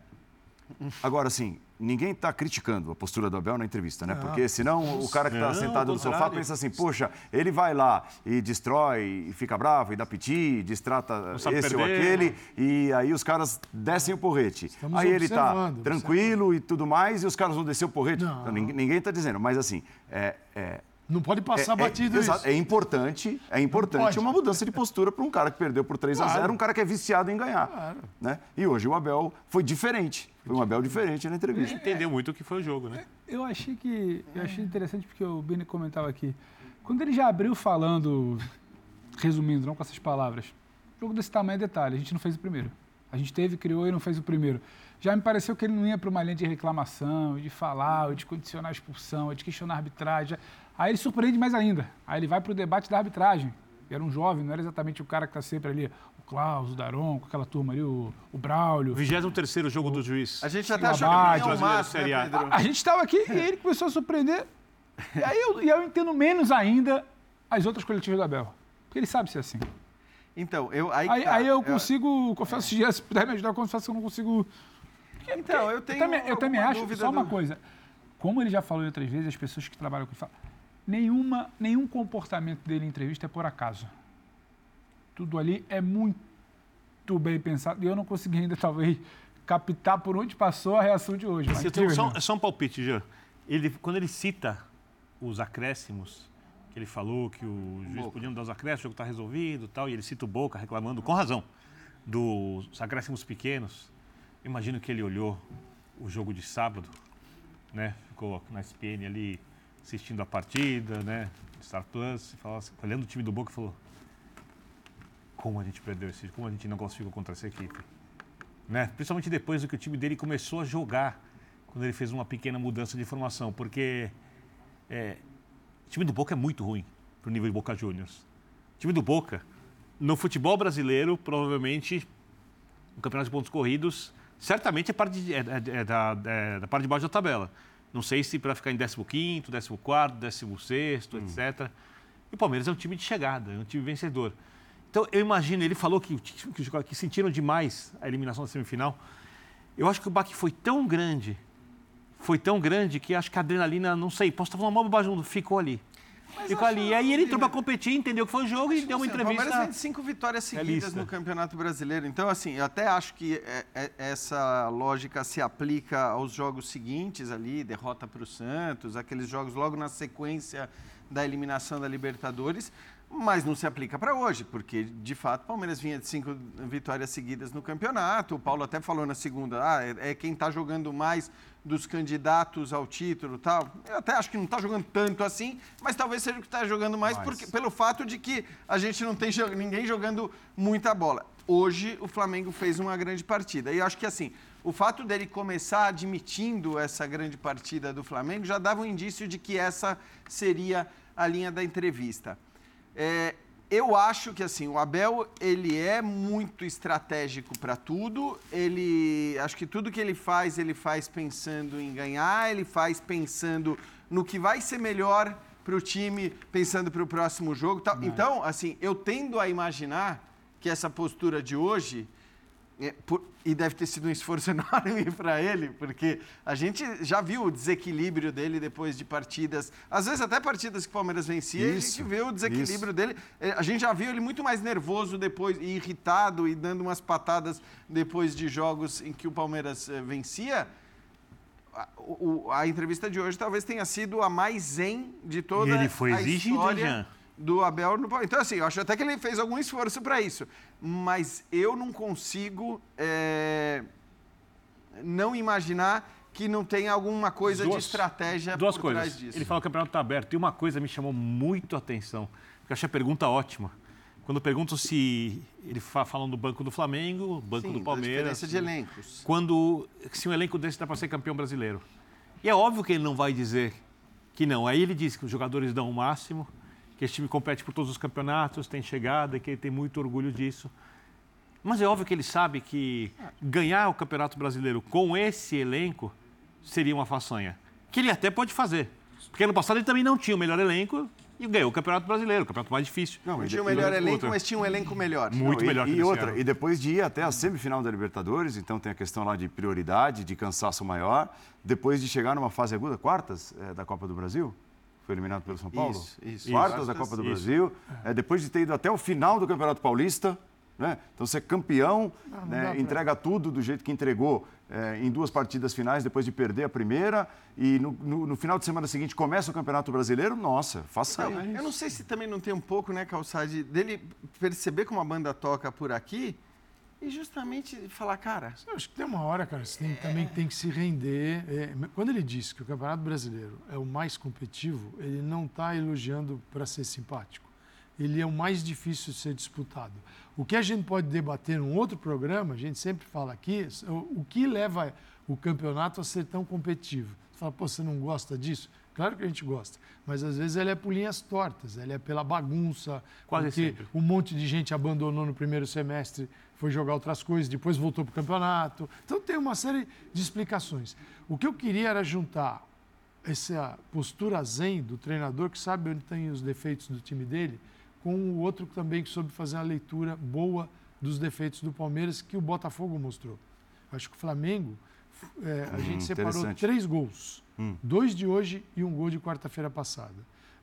agora, assim, ninguém está criticando a postura do Abel na entrevista, né? Não. Porque senão o cara que está sentado no sofá pensa assim, poxa, ele vai lá e destrói, e fica bravo, e dá piti, distrata sabe esse ou perder. aquele, e aí os caras descem o porrete. Estamos aí ele está observando, tranquilo e tudo mais, e os caras vão descer o porrete. Não. Então, ninguém está dizendo, mas assim, é- é, Não pode passar é, batido é, isso. é importante, é importante uma mudança de postura para um cara que perdeu por 3 a 0 Claro. um cara que é viciado em ganhar. Claro. Né? E hoje o Abel foi diferente. Foi um Abel diferente na entrevista. Entendeu muito o que foi o jogo, né? Eu achei que. Eu achei interessante porque o Bini comentava aqui. Quando ele já abriu falando, resumindo, não com essas palavras, jogo desse tamanho é detalhe, a gente não fez o primeiro. A gente teve, criou e não fez o primeiro. Já me pareceu que ele não ia para uma linha de reclamação, de falar, ou de condicionar a expulsão, de questionar a arbitragem. Aí ele surpreende mais ainda. Aí ele vai para o debate da arbitragem. Era um jovem, não era exatamente o cara que está sempre ali, o Klaus, o Daron, com aquela turma ali, o, o Braulio. 23 jogo do juiz. A gente o achando Abate, que é o máximo, né, A. Pedro? A gente estava aqui e ele começou a surpreender. E aí eu, e eu entendo menos ainda as outras coletivas do Abel. Porque ele sabe ser assim. Então, eu... Aí, Aí, tá, aí eu consigo, confesso É. se puder me ajudar, eu confesso que eu não consigo. Então, eu tenho Eu também, eu também acho, só uma do- coisa. Como ele já falou outras vezes, as pessoas que trabalham com ele falam, nenhuma, nenhum comportamento dele em entrevista é por acaso. Tudo ali é muito bem pensado. E eu não consegui ainda, talvez, captar por onde passou a reação de hoje. Mas só, só um palpite, Jean. Ele, quando ele cita os acréscimos, que ele falou que o juiz Boca. podia não dar os acréscimos, o jogo está resolvido e tal, e ele cita o Boca reclamando, com razão, dos acréscimos pequenos. Imagino que ele olhou o jogo de sábado, né? Ficou na SPN ali assistindo a partida, né? Star Plus, e assim, olhando o time do Boca falou: Como a gente perdeu esse, como a gente não classificou contra essa equipe né? Principalmente depois do que o time dele começou a jogar, quando ele fez uma pequena mudança de formação, porque é, o time do Boca é muito ruim pro nível de Boca Juniors. O time do Boca, no futebol brasileiro, provavelmente, no campeonato de pontos corridos, certamente é, parte de- é- é- é da, é da parte de baixo da tabela. Não sei se para ficar em 15º, 14º, 16º, etc. E o Palmeiras é um time de chegada, é um time vencedor. Então, eu imagino, ele falou que, que, que sentiram demais a eliminação da semifinal. Eu acho que o baque foi tão grande, foi tão grande que acho que a adrenalina, não sei, posso estar falando uma bobagem, ficou ali. Mas ficou ali. E aí ele entrou para competir, entendeu que foi o jogo e deu uma assim, entrevista. O Palmeiras tem cinco vitórias seguidas realista. no Campeonato Brasileiro. Então, assim, eu até acho que essa lógica se aplica aos jogos seguintes ali, derrota para o Santos, aqueles jogos logo na sequência da eliminação da Libertadores mas não se aplica para hoje, porque de fato o Palmeiras vinha de cinco vitórias seguidas no campeonato. O Paulo até falou na segunda, ah, é, é quem está jogando mais dos candidatos ao título tal. Eu até acho que não está jogando tanto assim, mas talvez seja o que está jogando mais porque, pelo fato de que a gente não tem ninguém jogando muita bola. Hoje o Flamengo fez uma grande partida. E eu acho que assim, o fato dele começar admitindo essa grande partida do Flamengo já dava um indício de que essa seria a linha da entrevista. É, eu acho que assim o Abel ele é muito estratégico para tudo. Ele acho que tudo que ele faz ele faz pensando em ganhar. Ele faz pensando no que vai ser melhor para o time, pensando para o próximo jogo. Tal. Então assim eu tendo a imaginar que essa postura de hoje é, por, e deve ter sido um esforço enorme para ele, porque a gente já viu o desequilíbrio dele depois de partidas, às vezes até partidas que o Palmeiras vencia, isso, a gente vê o desequilíbrio isso. dele. É, a gente já viu ele muito mais nervoso depois, e irritado e dando umas patadas depois de jogos em que o Palmeiras eh, vencia. A, o, a, entrevista de hoje talvez tenha sido a mais zen de toda e ele foi a exigido, história Jean. Do Abel no Então, assim, eu acho até que ele fez algum esforço para isso mas eu não consigo é, não imaginar que não tem alguma coisa duas, de estratégia duas por coisas. trás disso. Ele fala que o campeonato está aberto. E uma coisa me chamou muito a atenção, porque eu achei a pergunta ótima. Quando perguntam se ele falando do banco do Flamengo, banco Sim, do Palmeiras. diferença de elencos. Quando se um elenco desse dá para ser campeão brasileiro. E é óbvio que ele não vai dizer que não. Aí ele diz que os jogadores dão o máximo, que esse time compete por todos os campeonatos, tem chegada, que ele tem muito orgulho disso. Mas é óbvio que ele sabe que ganhar o Campeonato Brasileiro com esse elenco seria uma façanha. Que ele até pode fazer. Porque ano passado ele também não tinha o melhor elenco e ganhou o Campeonato Brasileiro, o campeonato mais difícil. Não, não tinha o melhor elenco, outra. mas tinha um elenco melhor. Muito não, melhor e, que E outra, ano. e depois de ir até a semifinal da Libertadores, então tem a questão lá de prioridade, de cansaço maior. Depois de chegar numa fase aguda, quartas é, da Copa do Brasil, foi eliminado pelo São Paulo? Isso, isso. Quartas isso, da Copa do isso. Brasil. É, depois de ter ido até o final do Campeonato Paulista, né? Então, ser campeão, Ah, não né? entrega tudo do jeito que entregou é, em duas partidas finais, depois de perder a primeira, e no, no- no final de semana seguinte começa o Campeonato Brasileiro, nossa, faça Não, isso. eu não sei se também não tem um pouco, né, Calçade, dele perceber como a banda toca por aqui e justamente falar, cara. Eu acho que tem uma hora, cara, você tem, também tem que se render. É, quando ele diz que o Campeonato Brasileiro é o mais competitivo, ele não está elogiando para ser simpático. Ele é o mais difícil de ser disputado. O que a gente pode debater num outro programa, a gente sempre fala aqui, o, o que leva o campeonato a ser tão competitivo. Você fala, pô, você não gosta disso? Claro que a gente gosta, mas às vezes ele é por linhas tortas, ele é pela bagunça, Quase porque sempre. um monte de gente abandonou no primeiro semestre, foi jogar outras coisas, depois voltou para o campeonato. Então tem uma série de explicações. O que eu queria era juntar essa postura zen do treinador que sabe onde tem os defeitos do time dele, com o outro também que soube fazer uma leitura boa dos defeitos do Palmeiras que o Botafogo mostrou. Acho que o Flamengo, é, a Hum, gente separou três gols, Hum. dois de hoje e um gol de quarta-feira passada.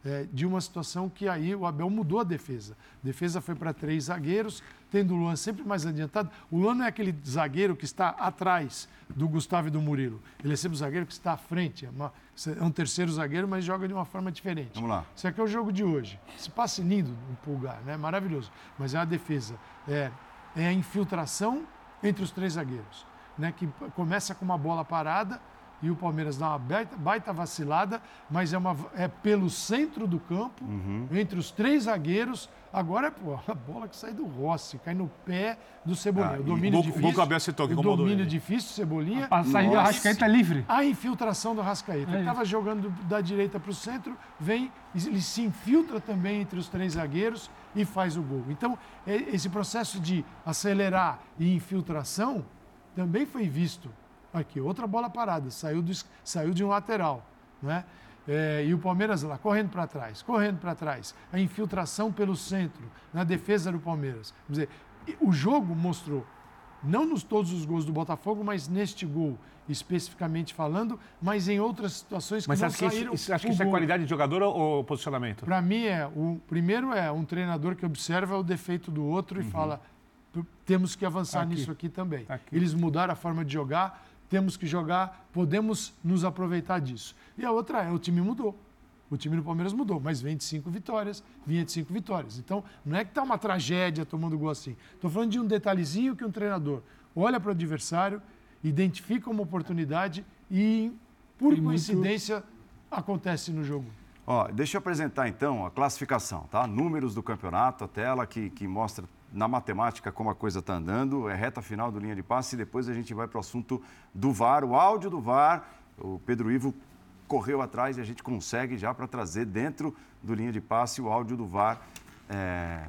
É, de uma situação que aí o Abel mudou a defesa. A defesa foi para três zagueiros, tendo o Luan sempre mais adiantado. O Luan não é aquele zagueiro que está atrás do Gustavo e do Murilo. Ele é sempre o zagueiro que está à frente. É, uma- é um terceiro zagueiro, mas joga de uma forma diferente. Vamos lá. Isso aqui é o jogo de hoje. Esse passe lindo no pulgar, né? Maravilhoso. Mas é a defesa. É, é a infiltração entre os três zagueiros. Né? Que começa com uma bola parada e o Palmeiras dá uma baita, baita vacilada, mas é, uma, é pelo centro do campo, entre os três zagueiros. Agora é pô, a bola que sai do Rossi, cai no pé do Cebolinha. Ah, o domínio gol- difícil. gol que citou, que o domínio ele. difícil, Cebolinha. A passagem do. Arrascaeta livre. A infiltração do Arrascaeta. É Ele estava jogando da direita para o centro, vem, ele se infiltra também entre os três zagueiros e faz o gol. Então, é- esse processo de acelerar e infiltração também foi visto aqui. Outra bola parada, saiu, do saiu de um lateral. Né? É, e o Palmeiras lá, correndo para trás, correndo para trás. A infiltração pelo centro, na defesa do Palmeiras. Quer dizer, o jogo mostrou, não nos todos os gols do Botafogo, mas neste gol especificamente falando, mas em outras situações que Mas não acha que isso, saíram. acha que isso é qualidade de jogador ou, posicionamento? Para mim, é o primeiro é um treinador que observa o defeito do outro e fala: "P- temos que avançar Aqui. nisso aqui também. Aqui. Eles mudaram a forma de jogar, temos que jogar, podemos nos aproveitar disso. E a outra é: o time mudou. O time do Palmeiras mudou, mas vem de cinco vitórias, vinha de cinco vitórias. Então, não é que está uma tragédia tomando gol assim. Estou falando de um detalhezinho que um treinador olha para o adversário, identifica uma oportunidade e, por Tem muito- coincidência, acontece no jogo. Ó, deixa eu apresentar então a classificação, tá? Números do campeonato, a tela que, que mostra na matemática como a coisa está andando, é reta final do linha de passe e depois a gente vai para o assunto do VAR, o áudio do VAR. O Pedro Ivo correu atrás e a gente consegue já para trazer dentro do linha de passe o áudio do VAR. é,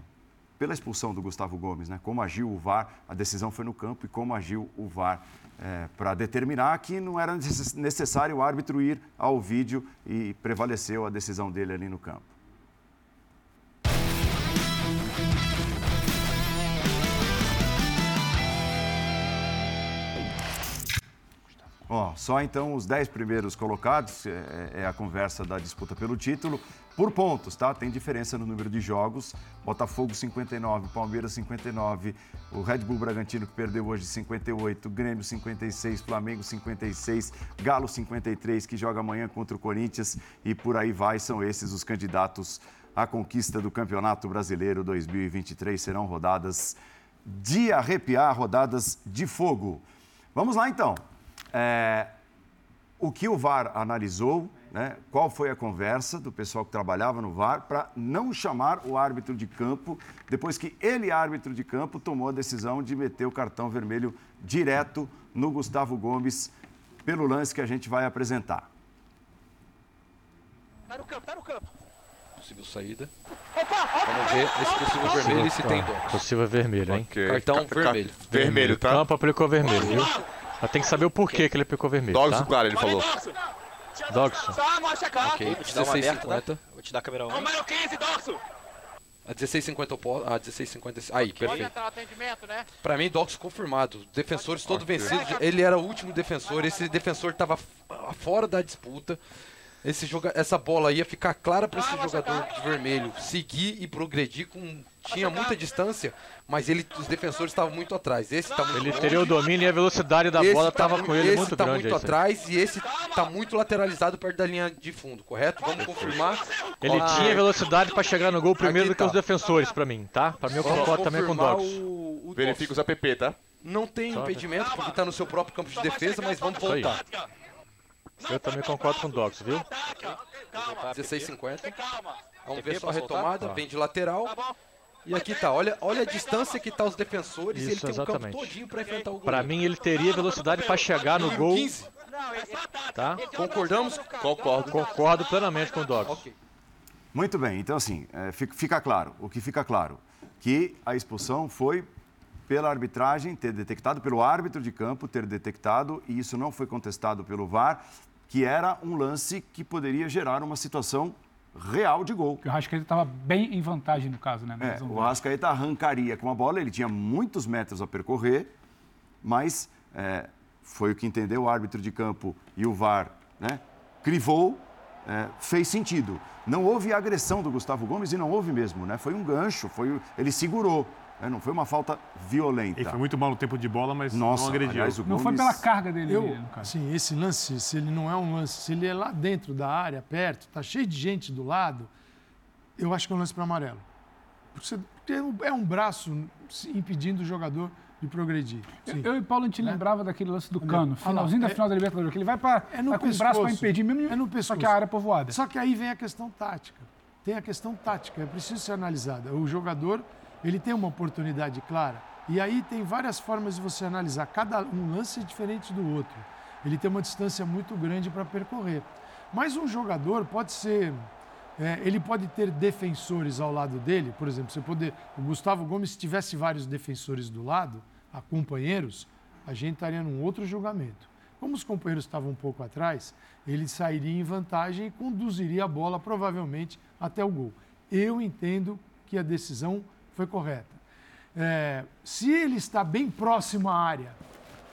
pela expulsão do Gustavo Gomes, né? Como agiu o VAR, a decisão foi no campo e como agiu o VAR para determinar que não era necess- necessário o árbitro ir ao vídeo e prevaleceu a decisão dele ali no campo. Ó, só então os 10 primeiros colocados, é, é a conversa da disputa pelo título, por pontos, tá? Tem diferença no número de jogos. Botafogo 59, Palmeiras 59, o Red Bull Bragantino que perdeu hoje 58, Grêmio 56, Flamengo 56, Galo 53 que joga amanhã contra o Corinthians e por aí vai, são esses os candidatos à conquista do Campeonato Brasileiro 2023. Serão rodadas de arrepiar, rodadas de fogo. Vamos lá então. É, o que o VAR analisou, né, qual foi a conversa do pessoal que trabalhava no VAR para não chamar o árbitro de campo, depois que ele, árbitro de campo, tomou a decisão de meter o cartão vermelho direto no Gustavo Gomes pelo lance que a gente vai apresentar. Tá no campo, tá no campo. Possível saída. Vamos ver esse possível vermelho e se tem dó. Possível vermelho, hein? Ok. Cartão Ca- ca- vermelho. Vermelho, tá? O campo aplicou vermelho, viu? Mas tem que saber o porquê que ele aplicou vermelho. Dogs, tá? claro, ele falou. Dogson. Ok, Vou te dar uma aberta, tá? 16,50. Vou te dar a câmera 1. Número 15, Doxo! A 16,50 eu posso. A 16,50. Aí, perfeito. né? Pra mim, Dox confirmado. Defensores todos Ok. vencidos. Ele era o último defensor. Esse defensor tava fora da disputa. Esse joga... Essa bola ia ficar clara para esse jogador de vermelho seguir e progredir com. Tinha muita distância, mas ele, os defensores estavam muito atrás. Esse tá muito Ele longe. teria o domínio e a velocidade da Esse bola tá tava muito- com ele esse muito tá grande. muito esse aí. atrás e esse tá muito lateralizado perto da linha de fundo, correto? Vamos confirmar. Ele Ah, tinha velocidade pra chegar no gol primeiro do que os tá. defensores pra mim, tá? Pra mim eu concordo também com o Dogs. o- o Verifica os app, tá? Não tem né? impedimento porque tá no seu próprio campo de defesa, mas vamos voltar. Eu também concordo com o Dogs, viu? 16,50. Vamos ver só a retomada, Tá. vem de lateral. E aqui tá, olha, olha a distância que tá os defensores e ele Isso, tem um campo exatamente. todinho pra enfrentar o goleiro. Pra mim ele teria velocidade pra chegar no gol. 15. Tá? Concordamos? Concordo. Concordo plenamente com o Dogs. Muito bem, então assim, é, fica claro, o que fica claro, que a expulsão foi pela arbitragem ter detectado, pelo árbitro de campo ter detectado, e isso não foi contestado pelo VAR, que era um lance que poderia gerar uma situação real de gol. Porque o Rascaeta estava bem em vantagem no caso, né? É, o. Arrascaeta arrancaria com a bola, ele tinha muitos metros a percorrer, mas é, foi o que entendeu o árbitro de campo e o VAR, né? Crivou, é, fez sentido. Não houve agressão do Gustavo Gomes e não houve mesmo, né? Foi um gancho, foi, ele segurou, né? não foi uma falta violenta. Ele foi muito mal no tempo de bola, mas Nossa, não agrediu. aliás, o Não foi pela carga dele, Eu, ali, no caso. sim, esse lance, se ele não é um lance, se ele é lá dentro da área, perto, tá cheio de gente do lado, eu acho que é um lance para amarelo. Porque, é um- é braço impedindo o jogador de progredir. Eu, Sim. eu e Paulo, a gente lembrava daquele lance do Cano, finalzinho da é- final da Libertadores, que ele vai, pra, É no vai com o braço para pescoço. impedir mesmo, É no só pescoço. que a área é povoada. Só que aí vem a questão tática. Tem a questão tática, é preciso ser analisada. O jogador, ele tem uma oportunidade clara. E aí tem várias formas de você analisar. Cada um lance é diferente do outro. Ele tem uma distância muito grande para percorrer. Mas um jogador pode ser. é, ele pode ter defensores ao lado dele, por exemplo, você poder. O Gustavo Gomes, se tivesse vários defensores do lado, a companheiros, a gente estaria num outro julgamento. Como os companheiros estavam um pouco atrás, ele sairia em vantagem e conduziria a bola provavelmente até o gol. Eu entendo que a decisão foi correta. É, se ele está bem próximo à área,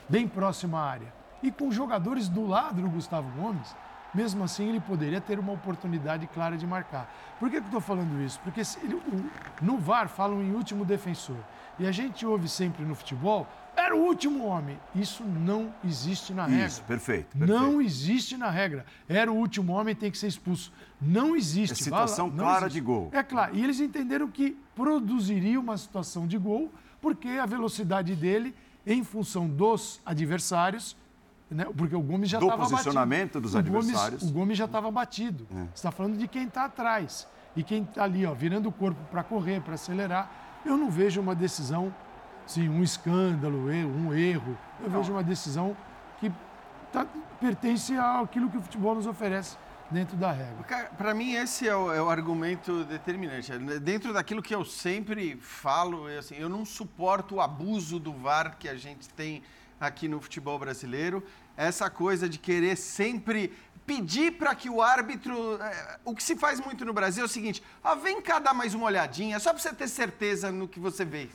bem próximo à área, e com jogadores do lado do Gustavo Gomes, mesmo assim ele poderia ter uma oportunidade clara de marcar. Por que, que eu estou falando isso? Porque ele- o- no VAR falam em último defensor. E a gente ouve sempre no futebol, era o último homem. Isso não existe na regra. Isso, perfeito. Não existe na regra. Era o último homem, tem que ser expulso. Não existe. É situação clara existe. de gol. É claro. E eles entenderam que produziria uma situação de gol, porque a velocidade dele, em função dos adversários, né, porque o Gomes já Do estava batido. posicionamento dos O Gomes- adversários. o Gomes já estava batido. É. Você está falando de quem está atrás. E quem está ali, ó, virando o corpo para correr, para acelerar. Eu não vejo uma decisão, sim, um escândalo, um erro. Eu vejo uma decisão que tá- pertence àquilo que o futebol nos oferece dentro da regra. Para mim, esse é o, é o argumento determinante. Dentro daquilo que eu sempre falo, é assim, eu não suporto o abuso do VAR que a gente tem aqui no futebol brasileiro. Essa coisa de querer sempre pedir para que o árbitro. é, O que se faz muito no Brasil é o seguinte: ah, vem cá dar mais uma olhadinha, só para você ter certeza no que você vê.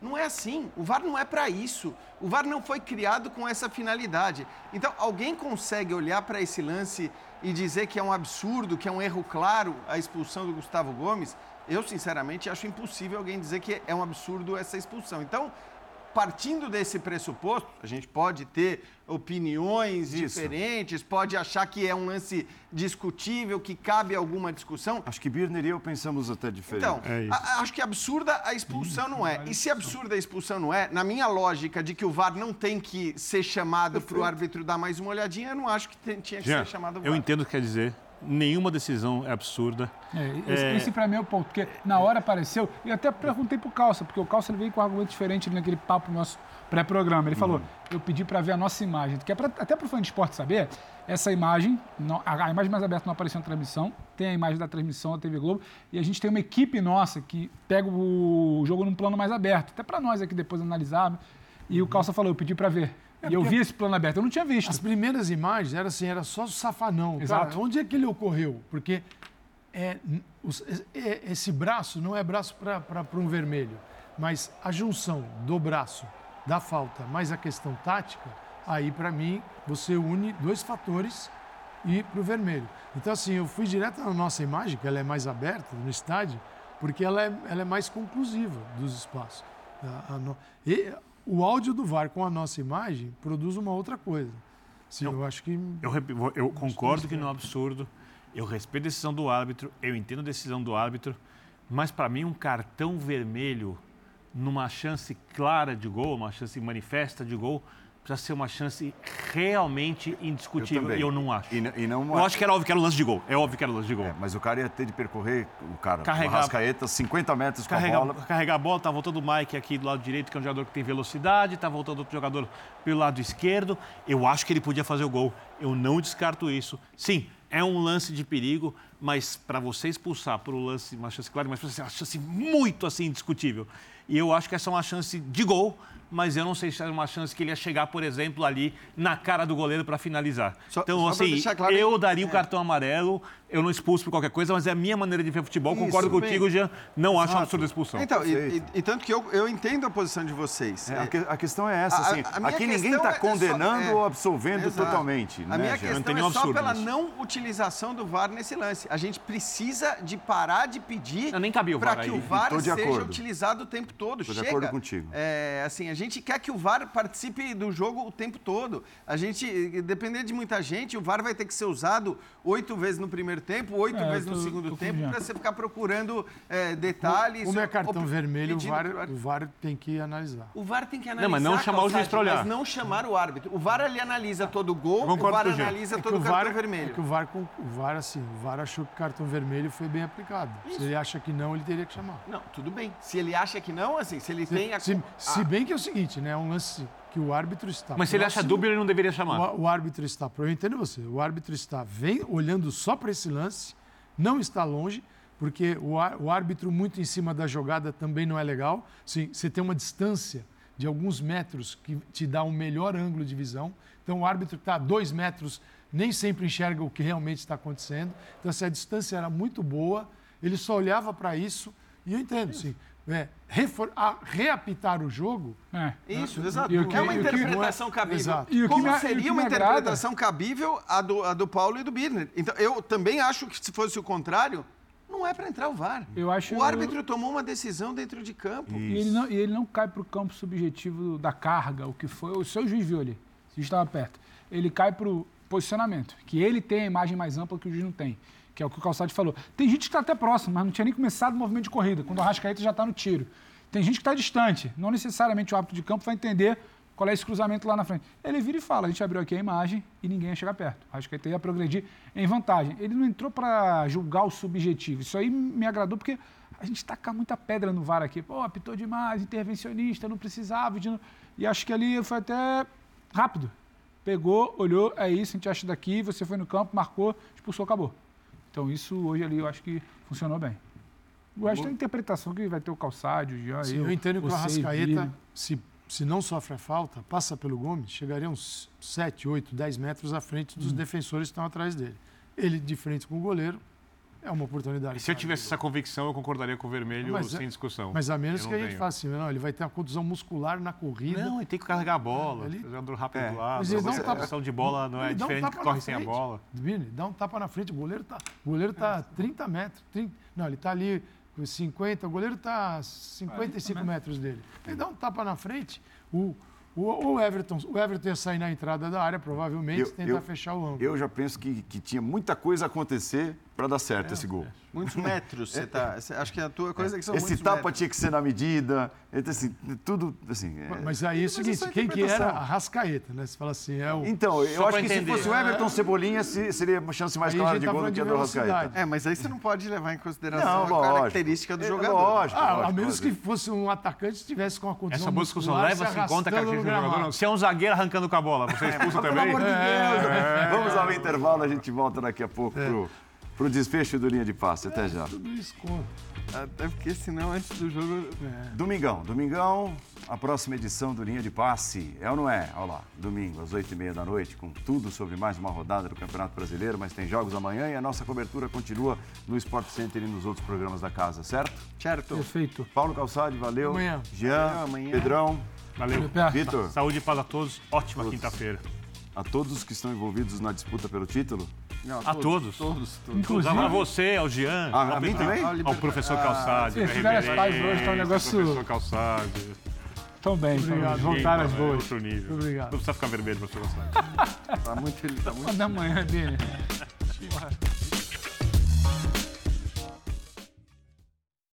Não é assim. O VAR não é para isso. O VAR não foi criado com essa finalidade. Então, alguém consegue olhar para esse lance e dizer que é um absurdo, que é um erro claro a expulsão do Gustavo Gomes? Eu, sinceramente, acho impossível alguém dizer que é um absurdo essa expulsão. Então, partindo desse pressuposto, a gente pode ter opiniões diferentes, pode achar que é um lance discutível, que cabe alguma discussão. Acho que Birner e eu pensamos até diferente. Então, a- acho que absurda a expulsão não é. E se absurda a expulsão não é, na minha lógica de que o VAR não tem que ser chamado para o árbitro dar mais uma olhadinha, eu não acho que tem- tinha que Jean, ser chamado o VAR. eu entendo o que quer dizer. Nenhuma decisão é absurda. É, esse, É, esse pra mim é o ponto, porque na hora apareceu, e até perguntei pro Calça, porque o Calça ele veio com um argumento diferente naquele papo nosso pré-programa. Ele falou, eu pedi pra ver a nossa imagem, que é pra, até pro fã de esporte saber, essa imagem, não- a, a imagem mais aberta não apareceu na transmissão, tem a imagem da transmissão da TV Globo, e a gente tem uma equipe nossa que pega o jogo num plano mais aberto, até pra nós aqui depois analisar, e o Calça falou, eu pedi pra ver. E eu vi esse plano aberto, eu não tinha visto. As primeiras imagens era assim, era só o safanão. Exato. Cara, onde é que ele ocorreu? Porque é, os- é- esse braço não é braço para um vermelho, mas a junção do braço da falta mais a questão tática, aí para mim você une dois fatores e para o vermelho. Então assim, eu fui direto na nossa imagem, que ela é mais aberta no estádio, porque ela é, ela é mais conclusiva dos espaços. A- a e o áudio do VAR com a nossa imagem produz uma outra coisa. Sim, eu acho que Eu, eu concordo que não é um absurdo. Eu respeito a decisão do árbitro, eu entendo a decisão do árbitro, mas para mim um cartão vermelho numa chance clara de gol, uma chance manifesta de gol, precisa ser uma chance realmente indiscutível. também. e eu não acho. E, e não Eu acho que era óbvio que era um lance de gol. É óbvio que era um lance de gol. É, mas o cara ia ter de percorrer, o cara, Carregar- o Rascaeta, 50 metros com a Carregar, bola. carregar a bola, tá voltando o Mike aqui do lado direito, que é um jogador que tem velocidade, tá voltando outro jogador pelo lado esquerdo. Eu acho que ele podia fazer o gol. Eu não descarto isso. Sim, é um lance de perigo, mas para você expulsar por um lance, uma chance clara, mas precisa ser uma chance muito assim indiscutível. E eu acho que essa é uma chance de gol, mas eu não sei se é uma chance que ele ia chegar, por exemplo, ali na cara do goleiro para finalizar. então, só assim, claro- eu daria o É. cartão amarelo, eu não expulso por qualquer coisa, mas é a minha maneira de ver futebol. Isso, Concordo bem. contigo, Jean. Não acho um Exato. absurdo a expulsão. Então, e, e- e tanto que eu, eu entendo a posição de vocês. É, a, que- a questão é essa, assim, A- a aqui ninguém está é só- condenando é, ou absolvendo exato. totalmente. A né, minha Jean? questão é só pela não utilização do VAR nesse lance. A gente precisa de parar de pedir nem cabia o para que o VAR seja utilizado o tempo todo. Tô de Chega. acordo contigo. É, assim, a gente quer que o VAR participe do jogo o tempo todo. A gente, dependendo de muita gente, o VAR vai ter que ser usado oito vezes no primeiro tempo, oito É, vezes eu no tô- segundo tô tempo, para você ficar procurando é, detalhes. Como é cartão ou- vermelho, o VAR, o VAR tem que analisar. O VAR tem que Não, analisar. mas não chamar o juiz pra olhar. Mas não chamar o árbitro. O VAR ele analisa todo o gol, o VAR com o Jean. analisa É todo o o cartão VAR, vermelho. É que o VAR, com- o VAR, assim, o VAR achou que o cartão vermelho foi bem aplicado. Se ele acha que não, ele teria que chamar. Não, tudo bem. Se ele acha que não, assim, se ele tem a... Se, Ah, se bem que é o seguinte, né? É um lance que o árbitro está. Mas se ele acha dúbio, ele não deveria chamar. O, o árbitro está. Eu entendo você. O árbitro está vem, olhando só para esse lance, não está longe, porque o, o árbitro muito em cima da jogada também não é legal. Sim, você tem uma distância de alguns metros que te dá um melhor ângulo de visão. Então o árbitro está a dois metros nem sempre enxerga o que realmente está acontecendo. Então se a distância era muito boa, ele só olhava para isso e eu entendo, sim. É, refor- a- reapitar o jogo. Isso, exato. E o que- é uma que- interpretação cabível. Exato. E o que Como me- o seria que uma agrada- interpretação cabível a do, a do Paulo e do Birner? Então, eu também acho que se fosse o contrário, não é para entrar o VAR. Eu acho- o árbitro tomou uma decisão dentro de campo. E ele, não, e ele não cai para o campo subjetivo da carga, o que foi. O seu juiz viu ali, o juiz estava perto. Ele cai para o posicionamento, que ele tem a imagem mais ampla que o juiz não tem, que é o que o Calçado falou. Tem gente que está até próximo, mas não tinha nem começado o movimento de corrida, quando o Arrascaeta já está no tiro. Tem gente que está distante, não necessariamente o árbitro de campo vai entender qual é esse cruzamento lá na frente. Ele vira e fala, a gente abriu aqui a imagem e ninguém ia chegar perto. O Arrascaeta ia progredir em vantagem. Ele não entrou para julgar o subjetivo. Isso aí me agradou porque a gente taca muita pedra no VAR aqui. Pô, apitou demais, intervencionista, não precisava. de E acho que ali foi até rápido. Pegou, olhou, é isso, a gente acha daqui, você foi no campo, marcou, expulsou, acabou. Então isso hoje ali eu acho que funcionou bem. O resto é a interpretação que vai ter o Calçádio, o Jean, Sim, eu, eu entendo que o Arrascaeta, se, se não sofre a falta, passa pelo Gomes, chegaria uns 7, 8, 10 metros à frente dos Hum. defensores que estão atrás dele. Ele, de frente com o goleiro, é uma oportunidade. E se eu tivesse essa convicção, eu concordaria com o vermelho Mas sem é- discussão. Mas a menos que a gente tenho. faça assim, não, ele vai ter uma contusão muscular na corrida. Não, ele tem que carregar a bola, Ele- jogador rápido É. do lado. Mas ele dá um a tapa- posição de bola não é um diferente tapa que corre sem a frente. bola. Vini, dá um tapa na frente, o goleiro tá, o goleiro tá 30 metros. 30 não, ele tá ali com 50, o goleiro tá 55 metros dele. Ele dá um tapa na frente, o, o, o Everton, o Everton ia sair na entrada da área, provavelmente, Eu- tentar eu- fechar o ângulo. Eu já penso que, que tinha muita coisa a acontecer para dar certo esse gol. Muitos metros, você tá. Acho que a tua coisa é que são Esse muitos tapa metros. tinha que ser na medida, então, assim, tudo assim. é- Mas aí é o seguinte, é a quem que era a Rascaeta, né? Você fala assim, é o... Então, eu acho que se fosse o Everton Cebolinha, se- seria uma chance mais Aí a clara de tá gol do que a do Rascaeta. É, mas aí você não pode levar em consideração Não, a lógico. característica do É, jogador. lógico, Ah, a lógico, menos que fosse um atacante que estivesse com a condição Essa discussão leva-se se em conta a característica do jogador. Se é um zagueiro arrancando com a bola, você é expulso Pelo também? amor de Deus. É. Vamos ao intervalo, a gente volta daqui a pouco É. pro, pro desfecho do linha de passe. Até já. Tudo isso conta. Até porque senão antes do jogo. Domingão, domingão, a próxima edição do Linha de Passe. É ou não é? Olha lá, domingo, às 8h30 da noite, com tudo sobre mais uma rodada do Campeonato Brasileiro, mas tem jogos amanhã e a nossa cobertura continua no Sport Center e nos outros programas da casa, certo? Certo. Perfeito. Paulo Calçade, valeu. Amanhã. Jean, amanhã. Pedrão. Valeu. Vitor. Saúde e paz a todos. Ótima quinta-feira. A todos os que estão envolvidos na disputa pelo título? A todos. Todos, todos. A você, ao Jean, Ah, ao a mim também? Ao professor Ah, Calçade. vocês fizeram as pazes hoje, tá um negócio- Professor Calçade. Tão bem, Obrigado. Voltaram as boas. Outro nível. Obrigado. Não precisa ficar vermelho, professor Calçade. Tá muito, tá muito da manhã dele.